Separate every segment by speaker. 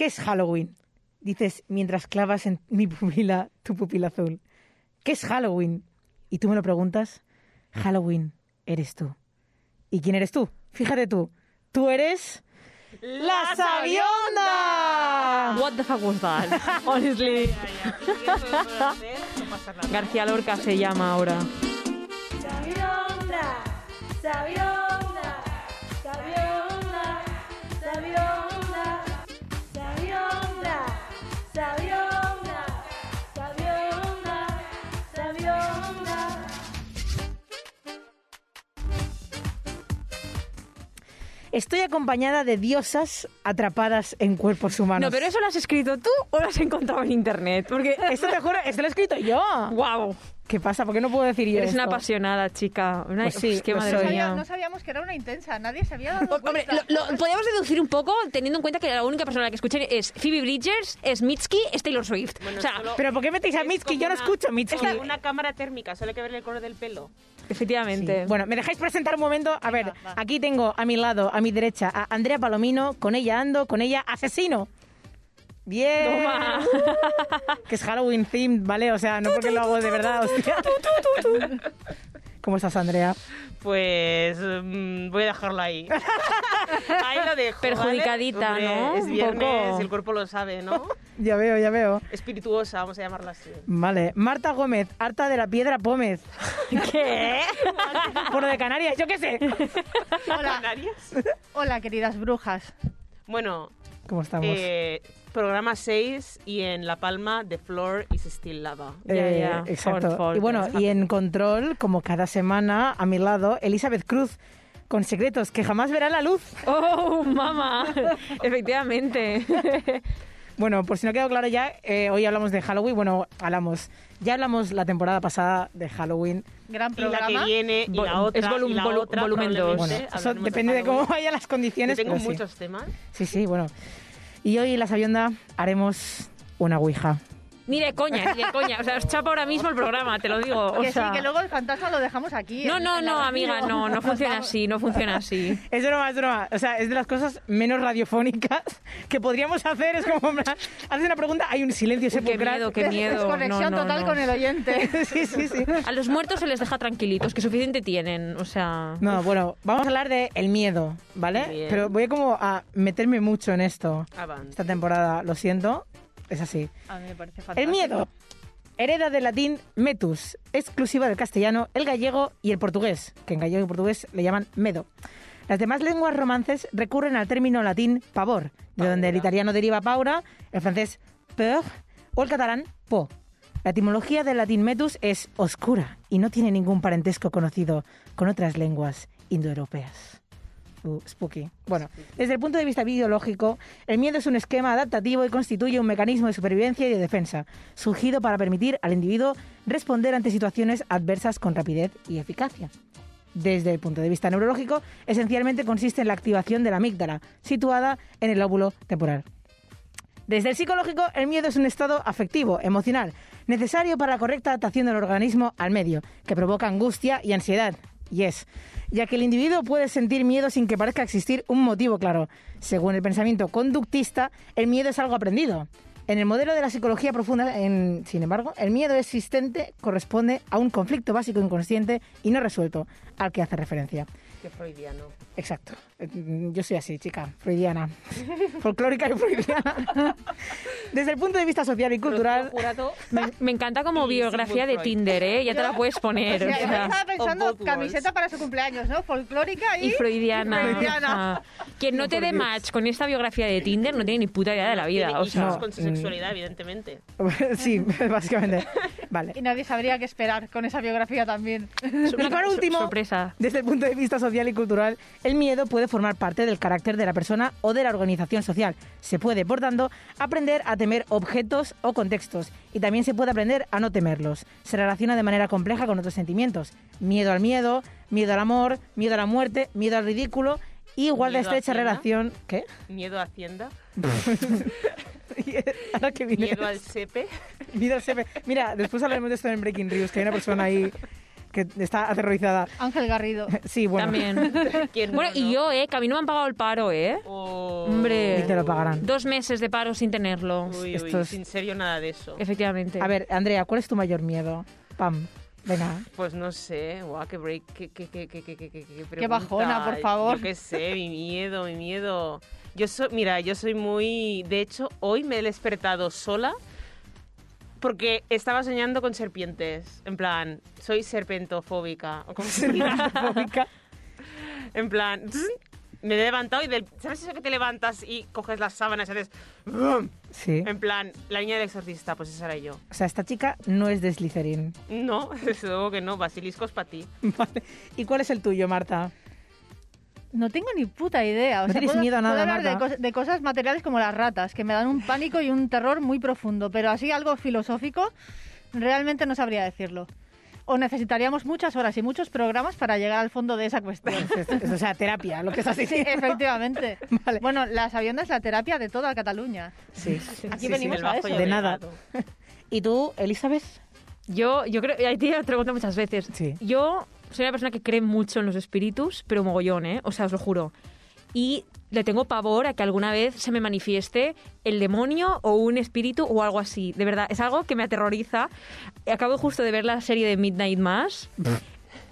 Speaker 1: ¿Qué es Halloween? Dices mientras clavas en mi pupila tu pupila azul. ¿Qué es Halloween? Y tú me lo preguntas. Halloween eres tú. ¿Y quién eres tú? Fíjate tú. Tú eres... ¡La Sabionda!
Speaker 2: What the fuck was that? Honestly. García Lorca se llama ahora.
Speaker 3: Sabionda, sabionda,
Speaker 1: Estoy acompañada de diosas atrapadas en cuerpos humanos.
Speaker 2: No, pero eso lo has escrito tú o lo has encontrado en internet. Porque.
Speaker 1: Esto te juro, esto lo he escrito yo.
Speaker 2: ¡Wow!
Speaker 1: ¿Qué pasa? ¿Por qué no puedo decir yo
Speaker 2: Eres una
Speaker 1: esto?
Speaker 2: apasionada, chica. Una...
Speaker 1: Pues sí,
Speaker 2: Uf, qué madre mía.
Speaker 4: sabía- no sabíamos que era una intensa, nadie se había dado
Speaker 2: Hombre,
Speaker 4: cuenta.
Speaker 2: lo, lo- podríamos deducir un poco teniendo en cuenta que la única persona que escuché es Phoebe Bridgers, es Mitski, es Taylor Swift. o sea,
Speaker 1: ¿Pero por qué metéis a Mitski? Yo no
Speaker 5: una-
Speaker 1: escucho Mitski.
Speaker 5: Es una cámara térmica, solo hay que ver el color del pelo.
Speaker 2: Efectivamente.
Speaker 1: Bueno, ¿me dejáis presentar un momento? A ver,
Speaker 4: va.
Speaker 1: aquí tengo a mi lado, a mi derecha, a Andrea Palomino, con ella ando, con ella asesino. Bien.
Speaker 2: Toma.
Speaker 1: que es Halloween themed, ¿vale? O sea, no porque lo hago de verdad, hostia. ¿Cómo estás, Andrea?
Speaker 5: Pues mm, voy a dejarlo ahí. ahí lo dejo. ¿vale?
Speaker 2: Perjudicadita,
Speaker 5: Hombre,
Speaker 2: ¿no?
Speaker 5: Es viernes,
Speaker 2: poco.
Speaker 5: el cuerpo lo sabe, ¿no?
Speaker 1: Ya veo, ya veo.
Speaker 5: Espirituosa, vamos a llamarla así.
Speaker 1: Vale. Marta Gómez, harta de la piedra Pómez.
Speaker 2: ¿Qué?
Speaker 1: Por lo de Canarias, yo qué sé.
Speaker 4: Hola,
Speaker 5: ¿Canarias?
Speaker 4: hola, queridas brujas.
Speaker 5: Bueno,
Speaker 1: ¿Cómo estamos?
Speaker 5: eh, programa 6 y en La Palma, The Floor is Still Lava.
Speaker 1: Eh,
Speaker 2: ya.
Speaker 1: Exacto. Y bueno, y en control, como cada semana, a mi lado, Elizabeth Cruz, con secretos que jamás verán la luz.
Speaker 2: ¡Oh, mamá! Efectivamente.
Speaker 1: Bueno, por si no quedó claro ya, eh, hoy hablamos de Halloween. Bueno, hablamos. Ya hablamos la temporada pasada de Halloween.
Speaker 4: Gran
Speaker 5: Y la
Speaker 4: programa.
Speaker 5: que viene, y la otra,
Speaker 2: es volum-
Speaker 5: y la
Speaker 2: volu-
Speaker 5: otra,
Speaker 2: volumen dos.
Speaker 5: probablemente
Speaker 1: Bueno, eso
Speaker 5: hablaremos
Speaker 1: depende de cómo vayan las
Speaker 5: Yo
Speaker 1: condiciones.
Speaker 5: tengo
Speaker 1: pero sí.
Speaker 5: muchos temas.
Speaker 1: Sí, sí, bueno. Y hoy en la Sabionda haremos una Ouija.
Speaker 2: Ni de coña, ni de coña. O sea, os chapa ahora mismo el programa, te lo digo. O
Speaker 4: que
Speaker 2: sea...
Speaker 4: sí, que luego el fantasma lo dejamos aquí.
Speaker 2: No, no, no, amiga, no, no funciona así, no funciona así.
Speaker 1: Es broma, es broma. O sea, es de las cosas menos radiofónicas que podríamos hacer. Es como, haces una pregunta, hay un silencio
Speaker 2: Uy, qué
Speaker 1: sepulcral.
Speaker 2: miedo, qué miedo.
Speaker 4: Desconexión
Speaker 2: No, no,
Speaker 4: total
Speaker 2: no.
Speaker 4: con el oyente.
Speaker 1: sí, sí, sí.
Speaker 2: A los muertos se les deja tranquilitos, que suficiente tienen, o sea...
Speaker 1: No, bueno, vamos a hablar de el miedo, ¿vale?
Speaker 5: Bien.
Speaker 1: Pero voy como a meterme mucho en esto
Speaker 5: Avance.
Speaker 1: esta temporada, lo siento, es así.
Speaker 4: A mí me parece fantástico.
Speaker 1: El miedo. Hereda del latín metus, exclusiva del castellano, el gallego y el portugués, que en gallego y portugués le llaman medo. Las demás lenguas romances recurren al término latín pavor, de donde el italiano deriva paura, el francés peur o el catalán po. La etimología del latín metus es oscura y no tiene ningún parentesco conocido con otras lenguas indoeuropeas. Spooky. Bueno, desde el punto de vista biológico, el miedo es un esquema adaptativo y constituye un mecanismo de supervivencia y de defensa, surgido para permitir al individuo responder ante situaciones adversas con rapidez y eficacia. Desde el punto de vista neurológico, esencialmente consiste en la activación de la amígdala, situada en el lóbulo temporal. Desde el psicológico, el miedo es un estado afectivo, emocional, necesario para la correcta adaptación del organismo al medio, que provoca angustia y ansiedad. Yes, ya que el individuo puede sentir miedo sin que parezca existir un motivo claro. Según el pensamiento conductista, el miedo es algo aprendido. En el modelo de la psicología profunda, en- sin embargo, el miedo existente corresponde a un conflicto básico inconsciente y no resuelto, al que hace referencia.
Speaker 5: Qué freudiano.
Speaker 1: Exacto. Eh, Yo soy así, chica, freudiana. Folclórica y freudiana. Desde el punto de vista social y cultural,
Speaker 2: Me, me encanta como biografía de. Tinder, ¿eh? Ya te la puedes
Speaker 4: O
Speaker 2: poner.
Speaker 4: sea,
Speaker 2: o sea.
Speaker 4: estaba pensando camiseta para su cumpleaños, ¿no? Folclórica y,
Speaker 2: Y freudiana.
Speaker 4: y freudiana.
Speaker 2: Quien no
Speaker 1: No,
Speaker 2: te dé match con esta biografía de Tinder no tiene ni puta idea de la vida. O sea,
Speaker 5: con su
Speaker 1: mm.
Speaker 5: sexualidad, evidentemente.
Speaker 1: sí, básicamente. Vale.
Speaker 4: Y nadie sabría qué esperar con esa biografía también.
Speaker 1: Y por último,
Speaker 2: sorpresa.
Speaker 1: desde el punto de vista social y cultural, el miedo puede formar parte del carácter de la persona o de la organización social. Se puede, por tanto, aprender a temer objetos o contextos y también se puede aprender a no temerlos. Se relaciona de manera compleja con otros sentimientos. Miedo al miedo, miedo al amor, miedo a la muerte, miedo al ridículo y guarda
Speaker 5: ¿Miedo a
Speaker 1: estrecha relación... ¿Qué?
Speaker 5: Miedo a Hacienda,
Speaker 1: Ahora que viene...
Speaker 5: miedo al sepe.
Speaker 1: Miedo al sepe. Mira, después hablaremos de esto en Breaking News, que hay una persona ahí que está aterrorizada.
Speaker 4: Ángel Garrido.
Speaker 1: Sí, bueno.
Speaker 2: También. bueno, y yo, ¿eh? Que a mí no me han pagado el paro, ¿eh?
Speaker 5: Oh.
Speaker 2: Hombre.
Speaker 1: Y te lo pagarán.
Speaker 2: Dos meses de paro sin tenerlo.
Speaker 5: Uy, uy, sin serio nada de eso.
Speaker 2: Efectivamente.
Speaker 1: A ver, Andrea, ¿cuál es tu mayor miedo? Pam. Venga.
Speaker 5: Pues no sé, guau, qué break, qué,
Speaker 4: bajona, por favor.
Speaker 5: Yo qué sé, mi miedo, mi miedo. Yo soy, mira, yo soy muy, de hecho, hoy me he despertado sola porque estaba soñando con serpientes. En plan, soy serpentofóbica. ¿o cómo se llama?
Speaker 1: Fóbica.
Speaker 5: En plan, me he levantado y del... ¿Sabes eso que te levantas y coges las sábanas y haces...
Speaker 1: Sí.
Speaker 5: En plan, la niña del exorcista, pues esa era yo.
Speaker 1: O sea, esta chica no es de Slytherin.
Speaker 5: No, desde luego que no, basiliscos para ti.
Speaker 1: Vale. ¿Y cuál es el tuyo, Marta?
Speaker 4: No tengo ni puta idea. O
Speaker 1: No
Speaker 4: sea,
Speaker 1: tienes
Speaker 4: puedo,
Speaker 1: miedo a nada,
Speaker 4: puedo hablar de,
Speaker 1: Marta.
Speaker 4: cos- de cosas materiales como las ratas, que me dan un pánico y un terror muy profundo. Pero así algo filosófico, realmente no sabría decirlo. O necesitaríamos muchas horas y muchos programas para llegar al fondo de esa cuestión.
Speaker 1: Es- es- o sea, terapia, lo que estás
Speaker 4: Sí,
Speaker 1: diciendo.
Speaker 4: efectivamente.
Speaker 1: Vale.
Speaker 4: Bueno, la sabionda es la terapia de toda Cataluña.
Speaker 1: Sí.
Speaker 4: Aquí
Speaker 5: Sí,
Speaker 4: venimos
Speaker 5: sí,
Speaker 4: a eso.
Speaker 5: y
Speaker 1: De nada. ¿Y tú, Elizabeth?
Speaker 2: Yo, yo creo, ahí te lo pregunto muchas veces.
Speaker 1: Sí.
Speaker 2: Yo soy una persona que cree mucho en los espíritus, pero mogollón, ¿eh? O sea, os lo juro. Y le tengo pavor a que alguna vez se me manifieste el demonio o un espíritu o algo así. De verdad, es algo que me aterroriza. Acabo justo de ver la serie de Midnight Mass.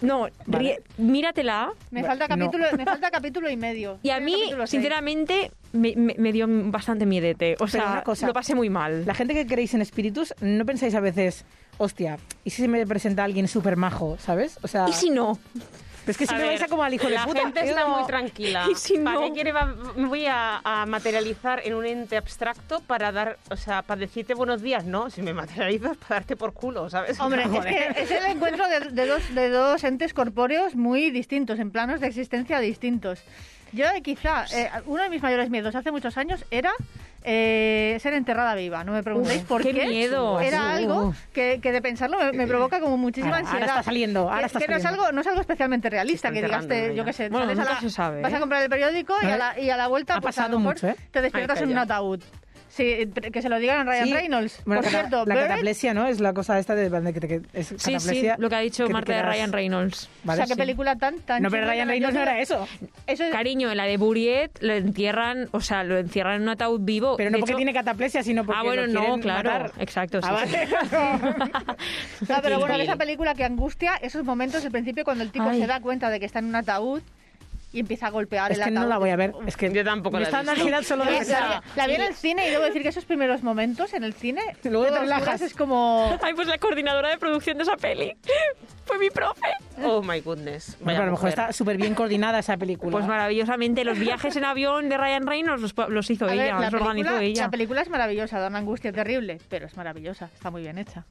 Speaker 2: No, ríe- míratela.
Speaker 4: Me falta
Speaker 1: no.
Speaker 4: capítulo, me falta capítulo y medio.
Speaker 2: Y a mí, sinceramente, me, me- me dio bastante miedete. O sea,
Speaker 1: cosa.
Speaker 2: lo pasé muy mal.
Speaker 1: La gente que creéis en espíritus, ¿no pensáis a veces, hostia, ¿y si se me presenta alguien súper majo, ¿sabes? O sea,
Speaker 2: ¿Y si no?
Speaker 1: es que si
Speaker 5: A
Speaker 1: me
Speaker 5: ver,
Speaker 1: vais a como al hijo de
Speaker 5: la
Speaker 1: puta.
Speaker 5: gente
Speaker 1: yo
Speaker 5: está
Speaker 1: no-
Speaker 5: muy tranquila.
Speaker 2: ¿Y si
Speaker 5: ¿Para
Speaker 2: no?
Speaker 5: qué quiere va- me voy a, a materializar en un ente abstracto para dar, o sea, para decirte buenos días? No, si me materializas para darte por culo, ¿sabes?
Speaker 4: Hombre, es que es el encuentro de, de dos, de dos entes corpóreos muy distintos, en planos de existencia distintos. Yo quizá, eh, uno de mis mayores miedos hace muchos años era eh, ser enterrada viva. No me preguntéis
Speaker 2: Uf,
Speaker 4: por
Speaker 2: qué
Speaker 4: qué.
Speaker 2: miedo.
Speaker 4: Era algo que, que de pensarlo me, me provoca como muchísima
Speaker 1: Ahora- ahora
Speaker 4: ansiedad.
Speaker 1: está saliendo, ahora
Speaker 4: Que- no es algo, no es algo especialmente realista, que digas, te- yo qué sé,
Speaker 2: Bueno,
Speaker 4: sales a
Speaker 2: nunca
Speaker 4: la-
Speaker 2: se sabe,
Speaker 4: vas a
Speaker 2: ¿eh?
Speaker 4: comprar el periódico y a la, y a la vuelta
Speaker 1: Ha
Speaker 4: pues, a
Speaker 1: pasado
Speaker 4: lo mejor
Speaker 1: mucho, ¿eh?
Speaker 4: te despiertas
Speaker 5: Ay,
Speaker 4: en un ataúd. Sí, que se lo digan a Ryan
Speaker 1: Sí.
Speaker 4: Reynolds.
Speaker 1: Bueno,
Speaker 4: Por cierto,
Speaker 1: la
Speaker 4: Bird,
Speaker 1: cataplesia, ¿no? Es la cosa esta de, de que, te- es
Speaker 2: Sí, sí, lo que ha dicho
Speaker 1: que
Speaker 2: Marta de Ryan Reynolds.
Speaker 4: o sea, qué
Speaker 1: sí.
Speaker 4: película tan, tan
Speaker 1: No, pero. Ryan Reynolds no era eso.
Speaker 4: Eso es,
Speaker 2: Cariño, en la de Buriet lo entierran, o sea, lo encierran en un ataúd vivo.
Speaker 1: Pero no
Speaker 2: De
Speaker 1: porque
Speaker 2: hecho-
Speaker 1: tiene cataplesia, sino porque
Speaker 2: Ah, bueno,
Speaker 1: lo
Speaker 2: no, claro.
Speaker 1: matar.
Speaker 2: Exacto, sí.
Speaker 1: Ah,
Speaker 2: sí.
Speaker 1: vale.
Speaker 4: No, pero bueno, esa película que angustia esos momentos al principio cuando el tipo
Speaker 2: Ay.
Speaker 4: se da cuenta de que está en un ataúd y empieza a golpear
Speaker 1: es
Speaker 4: el
Speaker 1: que
Speaker 4: ataúd.
Speaker 1: no la voy a ver. Es que
Speaker 5: Yo tampoco la he visto.
Speaker 1: solo de
Speaker 4: La, la vi en el cine y debo decir que esos primeros momentos en el cine,
Speaker 1: Luego te relajas.
Speaker 4: es como...
Speaker 2: Ay, pues la coordinadora de producción de esa peli fue mi profe.
Speaker 5: Oh my goodness.
Speaker 1: Bueno, pero a lo mejor está súper bien coordinada esa película.
Speaker 2: Pues maravillosamente, los viajes en avión de Ryan Reynolds los, los hizo
Speaker 4: A ver,
Speaker 2: ella,
Speaker 4: la,
Speaker 2: los organizó
Speaker 4: película,
Speaker 2: ella.
Speaker 4: la película es maravillosa, da una angustia terrible, pero es maravillosa, está muy bien hecha.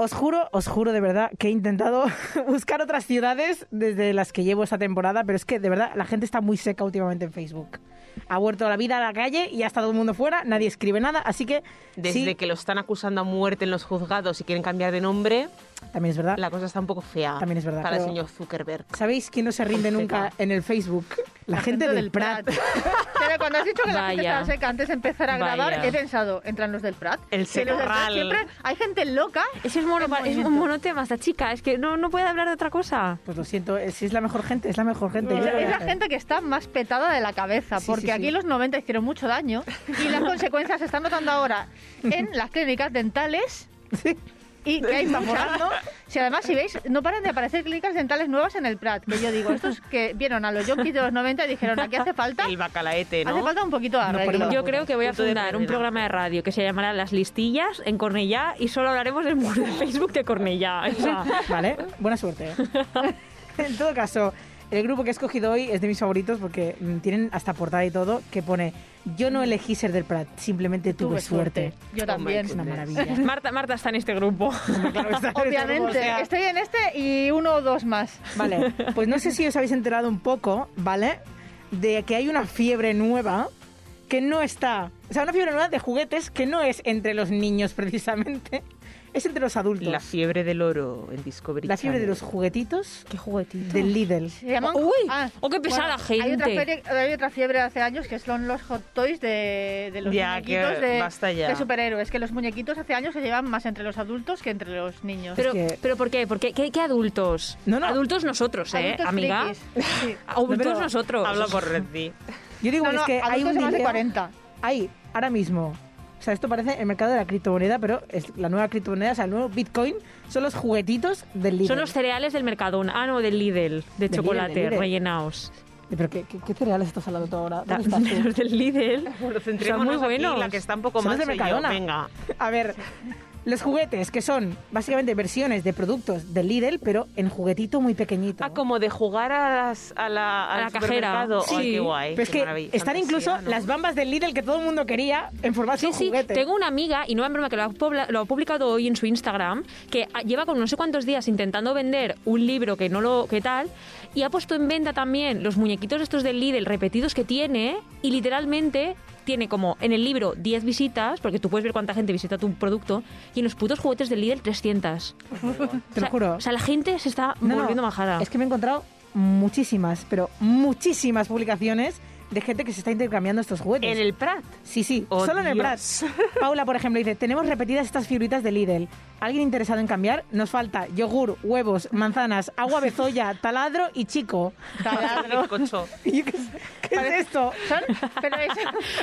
Speaker 1: Os juro, os juro de verdad que he intentado buscar otras ciudades desde las que llevo esta temporada, pero es que de verdad la gente está muy seca últimamente en Facebook. Ha vuelto la vida a la calle y ya está todo el mundo fuera, nadie escribe nada, así que
Speaker 5: Desde
Speaker 1: sí,
Speaker 5: que lo están acusando a muerte en los juzgados y quieren cambiar de nombre,
Speaker 1: también es verdad.
Speaker 5: la cosa está un poco fea.
Speaker 1: También es verdad,
Speaker 5: Para el señor Zuckerberg.
Speaker 1: ¿Sabéis quién no se rinde nunca en el Facebook? La, gente, del Prat.
Speaker 4: Pero cuando has dicho que la gente
Speaker 2: Vaya.
Speaker 4: estaba seca antes de empezar a grabar,
Speaker 5: Vaya.
Speaker 4: he pensado, entran los del Prat.
Speaker 5: El
Speaker 4: del Prat
Speaker 5: Secarral.
Speaker 4: Siempre hay gente loca.
Speaker 2: Ese es, mono, es un monotema esta chica, es que no, no puede hablar de otra cosa.
Speaker 1: Pues lo siento, eh, si es la mejor gente, es la mejor gente.
Speaker 4: Es, es la
Speaker 1: hacer.
Speaker 4: gente que está más petada de la cabeza,
Speaker 1: Sí,
Speaker 4: porque
Speaker 1: sí, sí.
Speaker 4: aquí los 90 hicieron mucho daño y las consecuencias se están notando ahora en las clínicas dentales y que hay ¿no? Si además, si veis, no paran de aparecer clínicas dentales nuevas en el Prat, que yo digo, estos que vieron a los yonkis de los 90 y dijeron, aquí hace falta,
Speaker 5: El bacalaete, ¿no?
Speaker 4: hace falta un poquito de arreglo.
Speaker 2: Yo creo que voy a fundar un programa de radio que se llamará Las Listillas en Cornellá y solo hablaremos del muro de Facebook de Cornellá. O sea,
Speaker 1: Vale, buena suerte. en todo caso, el grupo que he escogido hoy es de mis favoritos porque mm, tienen hasta portada y todo que pone yo no elegí ser del Prat, simplemente tuve,
Speaker 4: Tuve
Speaker 1: suerte.
Speaker 4: Yo
Speaker 5: Oh
Speaker 4: también.
Speaker 1: Es una maravilla.
Speaker 2: Marta, Marta está en este grupo.
Speaker 1: Claro, está en este grupo, o
Speaker 4: Obviamente,
Speaker 1: sea,
Speaker 4: estoy en este y uno o dos más.
Speaker 1: Vale, pues no sé si os habéis enterado un poco, ¿vale? De que hay una fiebre nueva que no está, o sea, una fiebre nueva de juguetes que no es entre los niños precisamente, es entre los adultos.
Speaker 5: La fiebre del oro en Discovery
Speaker 1: La fiebre de
Speaker 5: Channel.
Speaker 1: los juguetitos
Speaker 2: Qué juguetito.
Speaker 1: del Lidl.
Speaker 4: Se llaman...
Speaker 2: Uy,
Speaker 4: Ah,
Speaker 2: oh, qué pesada
Speaker 4: Hay otra,
Speaker 2: gente.
Speaker 4: feria- hay otra fiebre hace años que son los hot toys de, de los
Speaker 5: Ya, que
Speaker 4: muñequitos de,
Speaker 5: basta ya.
Speaker 4: de superhéroes. Que los muñequitos hace años se llevan más entre los adultos que entre los niños.
Speaker 2: Pero,
Speaker 1: que-
Speaker 2: pero ¿por qué? ¿Por qué? ¿Qué, qué adultos?
Speaker 1: No, no.
Speaker 2: Adultos nosotros, ¿eh,
Speaker 4: Adultos
Speaker 2: amiga?
Speaker 4: sí.
Speaker 2: Adultos
Speaker 1: No,
Speaker 2: nosotros.
Speaker 5: Habla por Reddy.
Speaker 1: Yo digo
Speaker 4: No, no,
Speaker 1: es que hay un
Speaker 4: de más de
Speaker 1: vídeo-
Speaker 4: 40.
Speaker 1: hay ahora mismo. O sea, esto parece el mercado de la criptomoneda, pero es la nueva criptomoneda, o sea, el nuevo Bitcoin son los juguetitos del Lidl.
Speaker 2: Son los cereales del Mercadona. Ah, no, del Lidl, de chocolate,
Speaker 1: Lidl.
Speaker 2: rellenaos.
Speaker 1: ¿Pero qué, qué- qué cereales estás hablando tú ahora?
Speaker 2: Da-
Speaker 1: ¿Dónde estás tú?
Speaker 2: Los del Lidl.
Speaker 5: Bueno,
Speaker 2: Son
Speaker 5: centrémonos
Speaker 2: muy
Speaker 5: aquí,
Speaker 2: buenos.
Speaker 5: la que está un poco
Speaker 1: los de
Speaker 5: yo.
Speaker 1: Mercadona.
Speaker 5: Venga.
Speaker 1: A ver, los juguetes, que son básicamente versiones de productos del Lidl, pero en juguetito muy pequeñito.
Speaker 5: Ah, como de jugar a, las, a la, al
Speaker 2: A la cajera. Sí.
Speaker 5: Ay, qué guay.
Speaker 1: Pero es
Speaker 5: qué
Speaker 1: que están
Speaker 5: fantasía,
Speaker 1: incluso
Speaker 5: ¿no?
Speaker 1: las bambas del Lidl que todo el mundo quería en formato
Speaker 2: Sí, sí,
Speaker 1: juguete.
Speaker 2: tengo una amiga, y no es broma, que lo ha, lo ha publicado hoy en su Instagram, que lleva con no sé cuántos días intentando vender un libro que no lo que tal, y ha puesto en venta también los muñequitos estos del Lidl repetidos que tiene, y literalmente tiene como en el libro 10 visitas, porque tú puedes ver cuánta gente visita tu producto, y en los putos juguetes del Lidl 300.
Speaker 1: Te lo juro.
Speaker 2: O sea, la gente se está
Speaker 1: no,
Speaker 2: volviendo majada.
Speaker 1: Es que me he encontrado muchísimas, pero muchísimas publicaciones de gente que se está intercambiando estos juguetes.
Speaker 5: En el Prat.
Speaker 1: Sí, sí,
Speaker 5: Oh,
Speaker 1: solo en el Prat.
Speaker 5: Dios.
Speaker 1: Paula, por ejemplo, dice, tenemos repetidas estas figuritas de Lidl. ¿Alguien interesado en cambiar? Nos falta yogur, huevos, manzanas, agua bezoya, taladro y chico.
Speaker 5: Taladro.
Speaker 1: ¿Qué, es- qué es esto?
Speaker 4: Son, pero es,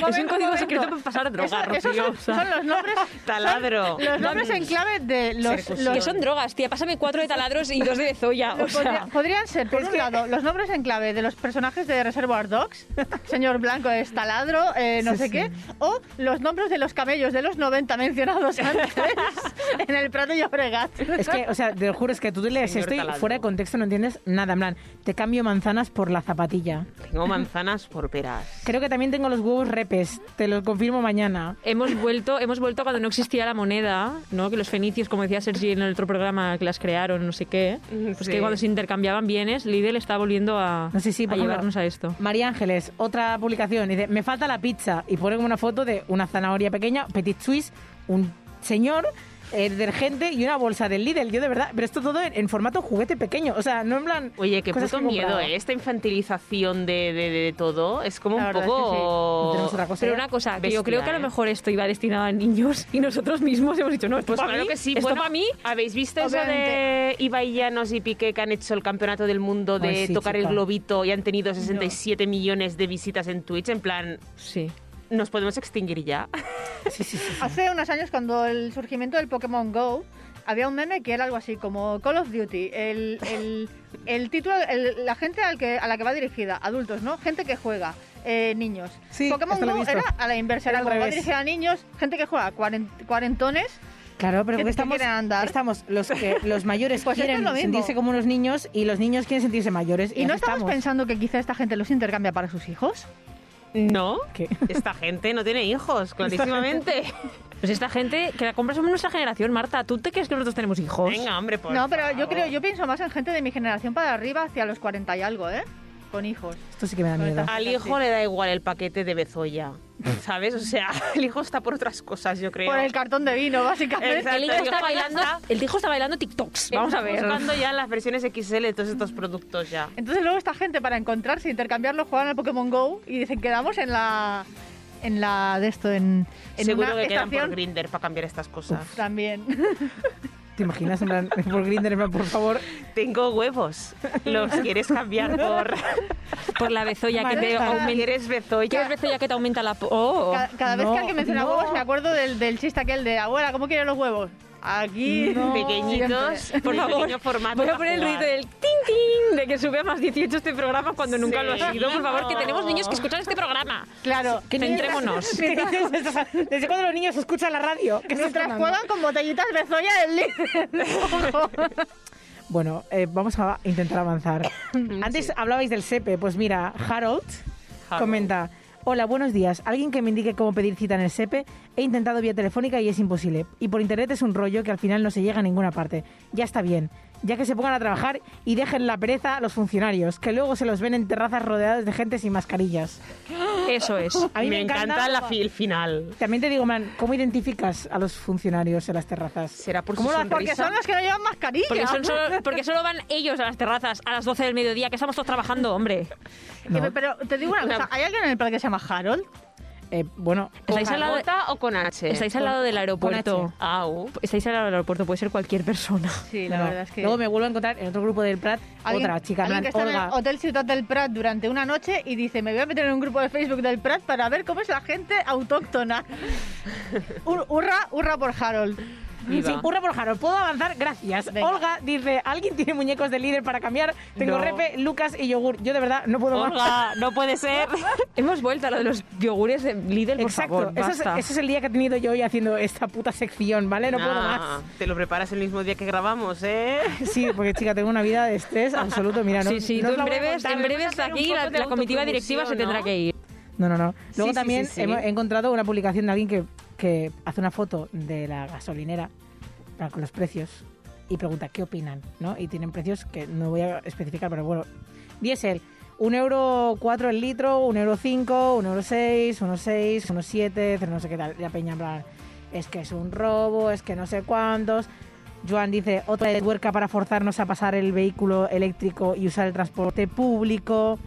Speaker 2: Es un código secreto para pasar droga,
Speaker 4: Eso- esos
Speaker 2: Rocío,
Speaker 4: son,
Speaker 2: o sea.
Speaker 4: son los nombres.
Speaker 5: Taladro.
Speaker 4: Los nombres en clave de los. Los-
Speaker 2: Que son drogas, tía. Pásame cuatro de taladros y dos de bezoya. O
Speaker 4: podría-
Speaker 2: sea,
Speaker 4: podrían ser, por un lado, los nombres en clave de los personajes de Reservoir Dogs, señor Blanco es taladro, eh, no
Speaker 1: Sí,
Speaker 4: sé
Speaker 1: sí.
Speaker 4: qué, o los nombres de los camellos de los 90 mencionados antes en el Prato y Obregat.
Speaker 1: Es que, o sea, te lo juro, es que tú lees
Speaker 5: Señor
Speaker 1: esto y fuera de contexto no entiendes nada. En plan, te cambio manzanas por la zapatilla.
Speaker 5: Tengo manzanas por peras.
Speaker 1: Creo que también tengo los huevos repes. Te lo confirmo mañana.
Speaker 2: hemos vuelto, hemos vuelto cuando no existía la moneda, ¿no? Que los fenicios, como decía Sergi en el otro programa, que las crearon, no sé qué. Pues
Speaker 5: Sí.
Speaker 2: que cuando se intercambiaban bienes, Lidl está volviendo a,
Speaker 1: No sé si,
Speaker 2: a llevarnos a esto.
Speaker 1: María Ángeles, otra publicación, dice, me falta la pizza. Y pone como una foto de una zanahoria pequeña, Petit Suisse, un señor, eh, detergente y una bolsa del Lidl. Yo de verdad, pero esto todo en, en formato juguete pequeño. O sea, no en plan...
Speaker 5: Oye, qué puto
Speaker 1: que
Speaker 5: miedo. ¿eh? Esta infantilización de, de- de todo es como
Speaker 4: La
Speaker 5: un
Speaker 4: verdad es que
Speaker 5: poco...
Speaker 1: Tenemos otra cosa.
Speaker 2: Pero
Speaker 1: ya.
Speaker 2: una cosa, que yo creo que a lo
Speaker 5: ¿eh?
Speaker 2: mejor esto iba destinado a niños y nosotros mismos hemos dicho, no, esto
Speaker 5: Pues
Speaker 2: para
Speaker 5: claro
Speaker 2: mí,
Speaker 5: que sí.
Speaker 2: esto
Speaker 5: bueno,
Speaker 2: para mí.
Speaker 5: ¿Habéis visto eso de
Speaker 4: Obviamente.
Speaker 5: Ibai Llanos y Piqué que han hecho el campeonato del mundo de
Speaker 1: Ay, sí,
Speaker 5: tocar
Speaker 1: chica.
Speaker 5: el globito y han tenido 67 millones de visitas en Twitch? En plan,
Speaker 2: Sí.
Speaker 5: ¿Nos podemos extinguir ya?
Speaker 1: Sí, sí, sí.
Speaker 4: Hace unos años, cuando el surgimiento del Pokémon Go, había un meme que era algo así como Call of Duty. El, el, el título, el- la gente al que, a la que va dirigida, adultos, ¿no? Gente que juega, eh, niños.
Speaker 1: Sí,
Speaker 4: Pokémon Go era a la inversa,
Speaker 1: Era
Speaker 4: como va dirigida a niños, gente que juega, cuaren- cuarentones.
Speaker 1: Claro, pero
Speaker 4: ¿Qué-
Speaker 1: porque estamos,
Speaker 4: quieren andar?
Speaker 1: estamos los que los mayores
Speaker 4: Pues
Speaker 1: quieren
Speaker 4: es
Speaker 1: sentirse como unos niños y los niños quieren sentirse mayores.
Speaker 4: ¿Y no
Speaker 1: así
Speaker 4: estamos pensando que quizá esta gente los intercambia para sus hijos?
Speaker 5: No,
Speaker 1: ¿Qué?
Speaker 5: esta gente no tiene hijos, clarísimamente.
Speaker 2: Pues esta gente que la compra somos nuestra generación, Marta. ¿Tú te crees que nosotros tenemos hijos?
Speaker 5: Venga, hombre, por
Speaker 4: no, pero yo creo, yo pienso más en gente de mi generación para arriba, hacia los 40 y algo, ¿eh? Con hijos.
Speaker 1: Esto sí que me da miedo.
Speaker 5: Al hijo le da igual el paquete de bezoya, ¿sabes? O sea, el hijo está por otras cosas, yo creo.
Speaker 4: Por el cartón de vino, básicamente.
Speaker 5: Exacto.
Speaker 2: El hijo está bailando,
Speaker 5: está-
Speaker 2: el hijo está bailando TikToks. Vamos a ver.
Speaker 5: buscando ya las versiones XL de todos estos productos ya.
Speaker 4: Entonces luego esta gente para encontrarse, intercambiarlo, juegan al Pokémon Go y dicen quedamos en la en la de esto en, en
Speaker 5: Seguro
Speaker 4: una
Speaker 5: que quedan por
Speaker 4: estación
Speaker 5: Grinder para cambiar estas cosas.
Speaker 4: también.
Speaker 1: ¿Te imaginas? En plan, por Grindr, en plan, por favor.
Speaker 5: Tengo huevos. ¿Los quieres cambiar por
Speaker 2: Por la bezoya que te aumenta.
Speaker 5: ¿Quieres bezoya?
Speaker 2: ¿Quieres bezoya que te aumenta la... po- Oh.
Speaker 4: Cada, cada vez que alguien menciona
Speaker 1: no.
Speaker 4: huevos me acuerdo del, del chiste aquel de abuela, ¿cómo quieren los huevos? Aquí
Speaker 1: No.
Speaker 5: Pequeñitos,
Speaker 4: siempre.
Speaker 2: Por favor,
Speaker 5: pequeño formato
Speaker 2: voy a poner el ruido del ting ting de que sube a más 18 este programa cuando nunca
Speaker 5: Sí.
Speaker 2: lo ha sido. Por favor, que tenemos niños que escuchan este programa.
Speaker 4: Claro.
Speaker 2: Centrémonos.
Speaker 1: ¿Qué dices? ¿Desde cuándo los niños escuchan la radio? ¿Qué estás
Speaker 4: Mientras
Speaker 1: sonando?
Speaker 4: juegan con botellitas de Zoya del líder.
Speaker 1: Bueno, eh, vamos a intentar avanzar. Antes hablabais del SEPE. Pues mira, Harold,
Speaker 5: Harold.
Speaker 1: comenta... Hola, buenos días. ¿Alguien que me indique cómo pedir cita en el SEPE? He intentado vía telefónica y es imposible. Y por internet es un rollo que al final no se llega a ninguna parte. Ya está bien. Ya que se pongan a trabajar y dejen la pereza a los funcionarios, que luego se los ven en terrazas rodeados de gente sin mascarillas.
Speaker 2: Eso es.
Speaker 1: A mí
Speaker 5: me, encanta, la fi- el final.
Speaker 1: También te digo, man, ¿cómo identificas a los funcionarios en las terrazas?
Speaker 5: Será por
Speaker 1: ¿Cómo
Speaker 5: su?
Speaker 4: Porque son los que no llevan mascarilla.
Speaker 2: Porque, son solo, porque solo van ellos a las terrazas a las 12 del mediodía, que estamos todos trabajando, hombre.
Speaker 1: No.
Speaker 4: Eh, Pero te digo una cosa, ¿hay alguien en el parque que se llama Harold?
Speaker 1: Eh, bueno,
Speaker 2: ¿Estáis al, lado de,
Speaker 5: ¿J o con H?
Speaker 2: estáis al lado del aeropuerto.
Speaker 5: Au.
Speaker 2: Estáis al lado del aeropuerto, puede ser cualquier persona.
Speaker 4: Sí, la
Speaker 1: no.
Speaker 4: verdad es que...
Speaker 1: luego me vuelvo a encontrar en otro grupo del Prat otra chica,
Speaker 4: alguien que en el Hotel Ciudad del Prat durante una noche y dice, me voy a meter en un grupo de Facebook del Prat para ver cómo es la gente autóctona. Hur- hurra, hurra por Harold.
Speaker 5: Viva.
Speaker 1: Sí, hurra por Harold. ¿Puedo avanzar? Gracias.
Speaker 4: Venga.
Speaker 1: Olga dice, ¿alguien tiene muñecos de líder para cambiar? Tengo
Speaker 5: No.
Speaker 1: repe, Lucas y yogur. Yo de verdad no puedo más.
Speaker 5: Olga, no puede ser.
Speaker 2: Hemos vuelto a lo de los yogures de Lidl, por
Speaker 1: Exacto.
Speaker 2: favor,
Speaker 1: Eso es,
Speaker 2: basta.
Speaker 1: ese es el día que he tenido yo hoy haciendo esta puta sección, ¿vale? No puedo más.
Speaker 5: Te lo preparas el mismo día que grabamos, ¿eh?
Speaker 1: Sí, porque chica, tengo una vida de estrés absoluto. Mira, no,
Speaker 2: sí, sí,
Speaker 1: no
Speaker 2: tú en breves, en breves aquí la, la comitiva directiva se tendrá que ir.
Speaker 1: No, no, no. Luego
Speaker 5: sí,
Speaker 1: también
Speaker 5: sí, sí.
Speaker 1: He, encontrado una publicación de alguien que, que hace una foto de la gasolinera con los precios y pregunta qué opinan, ¿no? Y tienen precios que no voy a especificar, pero bueno. Diésel, un euro cuatro el litro, un euro cinco, un euro no sé qué tal. La peña en plan, es que es un robo, es que no sé cuántos. Joan dice, otra de tuerca para forzarnos a pasar el vehículo eléctrico y usar el transporte público.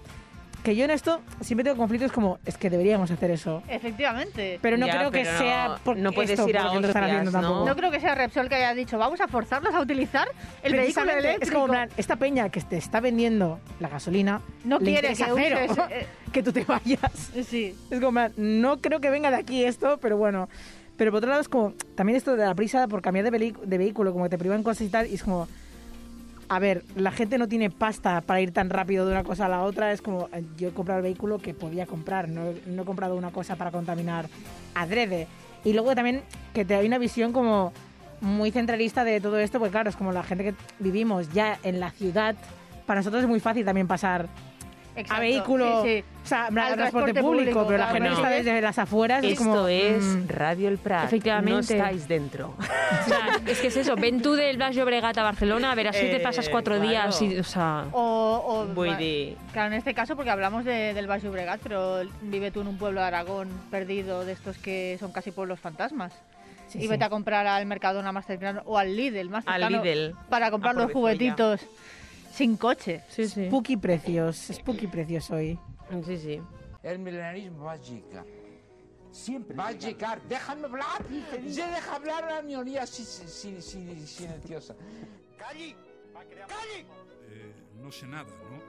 Speaker 1: Que yo en esto siempre tengo conflictos como, es que deberíamos hacer eso.
Speaker 4: Efectivamente.
Speaker 1: Pero no
Speaker 5: Ya,
Speaker 1: creo que
Speaker 5: pero
Speaker 1: sea por
Speaker 5: no puedes
Speaker 1: esto
Speaker 5: ir a ¿no?
Speaker 1: tampoco.
Speaker 4: No creo que sea Repsol que haya dicho, vamos a forzarlos a utilizar el vehículo eléctrico.
Speaker 1: Es como, en plan, esta peña que te está vendiendo la gasolina,
Speaker 4: No quiere que
Speaker 1: cero
Speaker 4: uses, eh,
Speaker 1: que tú te vayas.
Speaker 4: Sí.
Speaker 1: Es como, en plan, no creo que venga de aquí esto, pero bueno. Pero por otro lado es como, también esto de la prisa por cambiar de, de vehículo, como que te privan cosas y tal, y es como, a ver, la gente no tiene pasta para ir tan rápido de una cosa a la otra, es como, eh, yo he comprado el vehículo que podía comprar, no, he- comprado una cosa para contaminar adrede. Y luego también que te hay una visión como muy centralista de todo esto, porque claro, es como la gente que vivimos ya en la ciudad, para nosotros es muy fácil también pasar
Speaker 4: Exacto.
Speaker 1: a vehículo,
Speaker 4: Sí, sí.
Speaker 1: o sea,
Speaker 4: Al
Speaker 1: transporte,
Speaker 4: transporte
Speaker 1: público,
Speaker 4: público,
Speaker 1: pero la gente que
Speaker 5: no.
Speaker 1: está desde las afueras es
Speaker 5: Esto
Speaker 1: como...
Speaker 5: es
Speaker 1: mm,
Speaker 5: Radio El Prat.
Speaker 2: Efectivamente.
Speaker 5: No estáis dentro.
Speaker 2: O sea, es que es eso, ven tú del Blas Llobregat a Barcelona, verás si te
Speaker 5: Eh,
Speaker 2: pasas cuatro
Speaker 5: claro.
Speaker 2: días y, o sea...
Speaker 4: O, o-
Speaker 5: Voy de...
Speaker 4: Claro, en este caso, porque hablamos de- del Baix Llobregat, pero vive tú en un pueblo de Aragón perdido, de estos que son casi pueblos fantasmas.
Speaker 1: sí,
Speaker 4: y
Speaker 1: sí.
Speaker 4: vete a comprar al Mercadona más cercano o al Lidl más
Speaker 5: Al
Speaker 4: cercano
Speaker 5: Lidl.
Speaker 4: para comprar los
Speaker 5: Aprovecho ya.
Speaker 4: Sin coche.
Speaker 2: Sí, sí.
Speaker 1: Spooky precios, spooky precios hoy.
Speaker 5: Sí, sí.
Speaker 6: El milenarismo va a llegar. Siempre va a llegar. Déjame hablar. Se deja hablar a la minoría si- si- si- si- silenciosa. ¡Calle! ¡Calle!
Speaker 7: Eh, no sé nada, ¿no?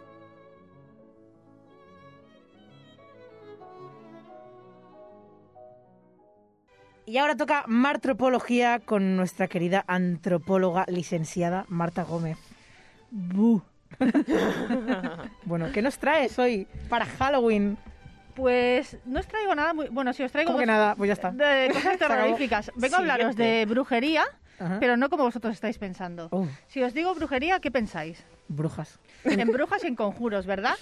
Speaker 1: Y ahora toca Martropología con nuestra querida antropóloga licenciada Marta Gómez. Bu. bueno, ¿qué nos traes hoy para Halloween?
Speaker 4: Pues no os traigo nada muy... Bueno, sí os traigo
Speaker 1: ¿Cómo que nada? Pues ya está.
Speaker 4: de cosas terroríficas. Vengo a hablaros
Speaker 5: Siguiente.
Speaker 4: de brujería,
Speaker 1: Ajá.
Speaker 4: pero no como vosotros estáis pensando.
Speaker 1: Oh,
Speaker 4: Si os digo brujería, ¿qué pensáis?
Speaker 1: brujas.
Speaker 4: En brujas y en conjuros, ¿verdad?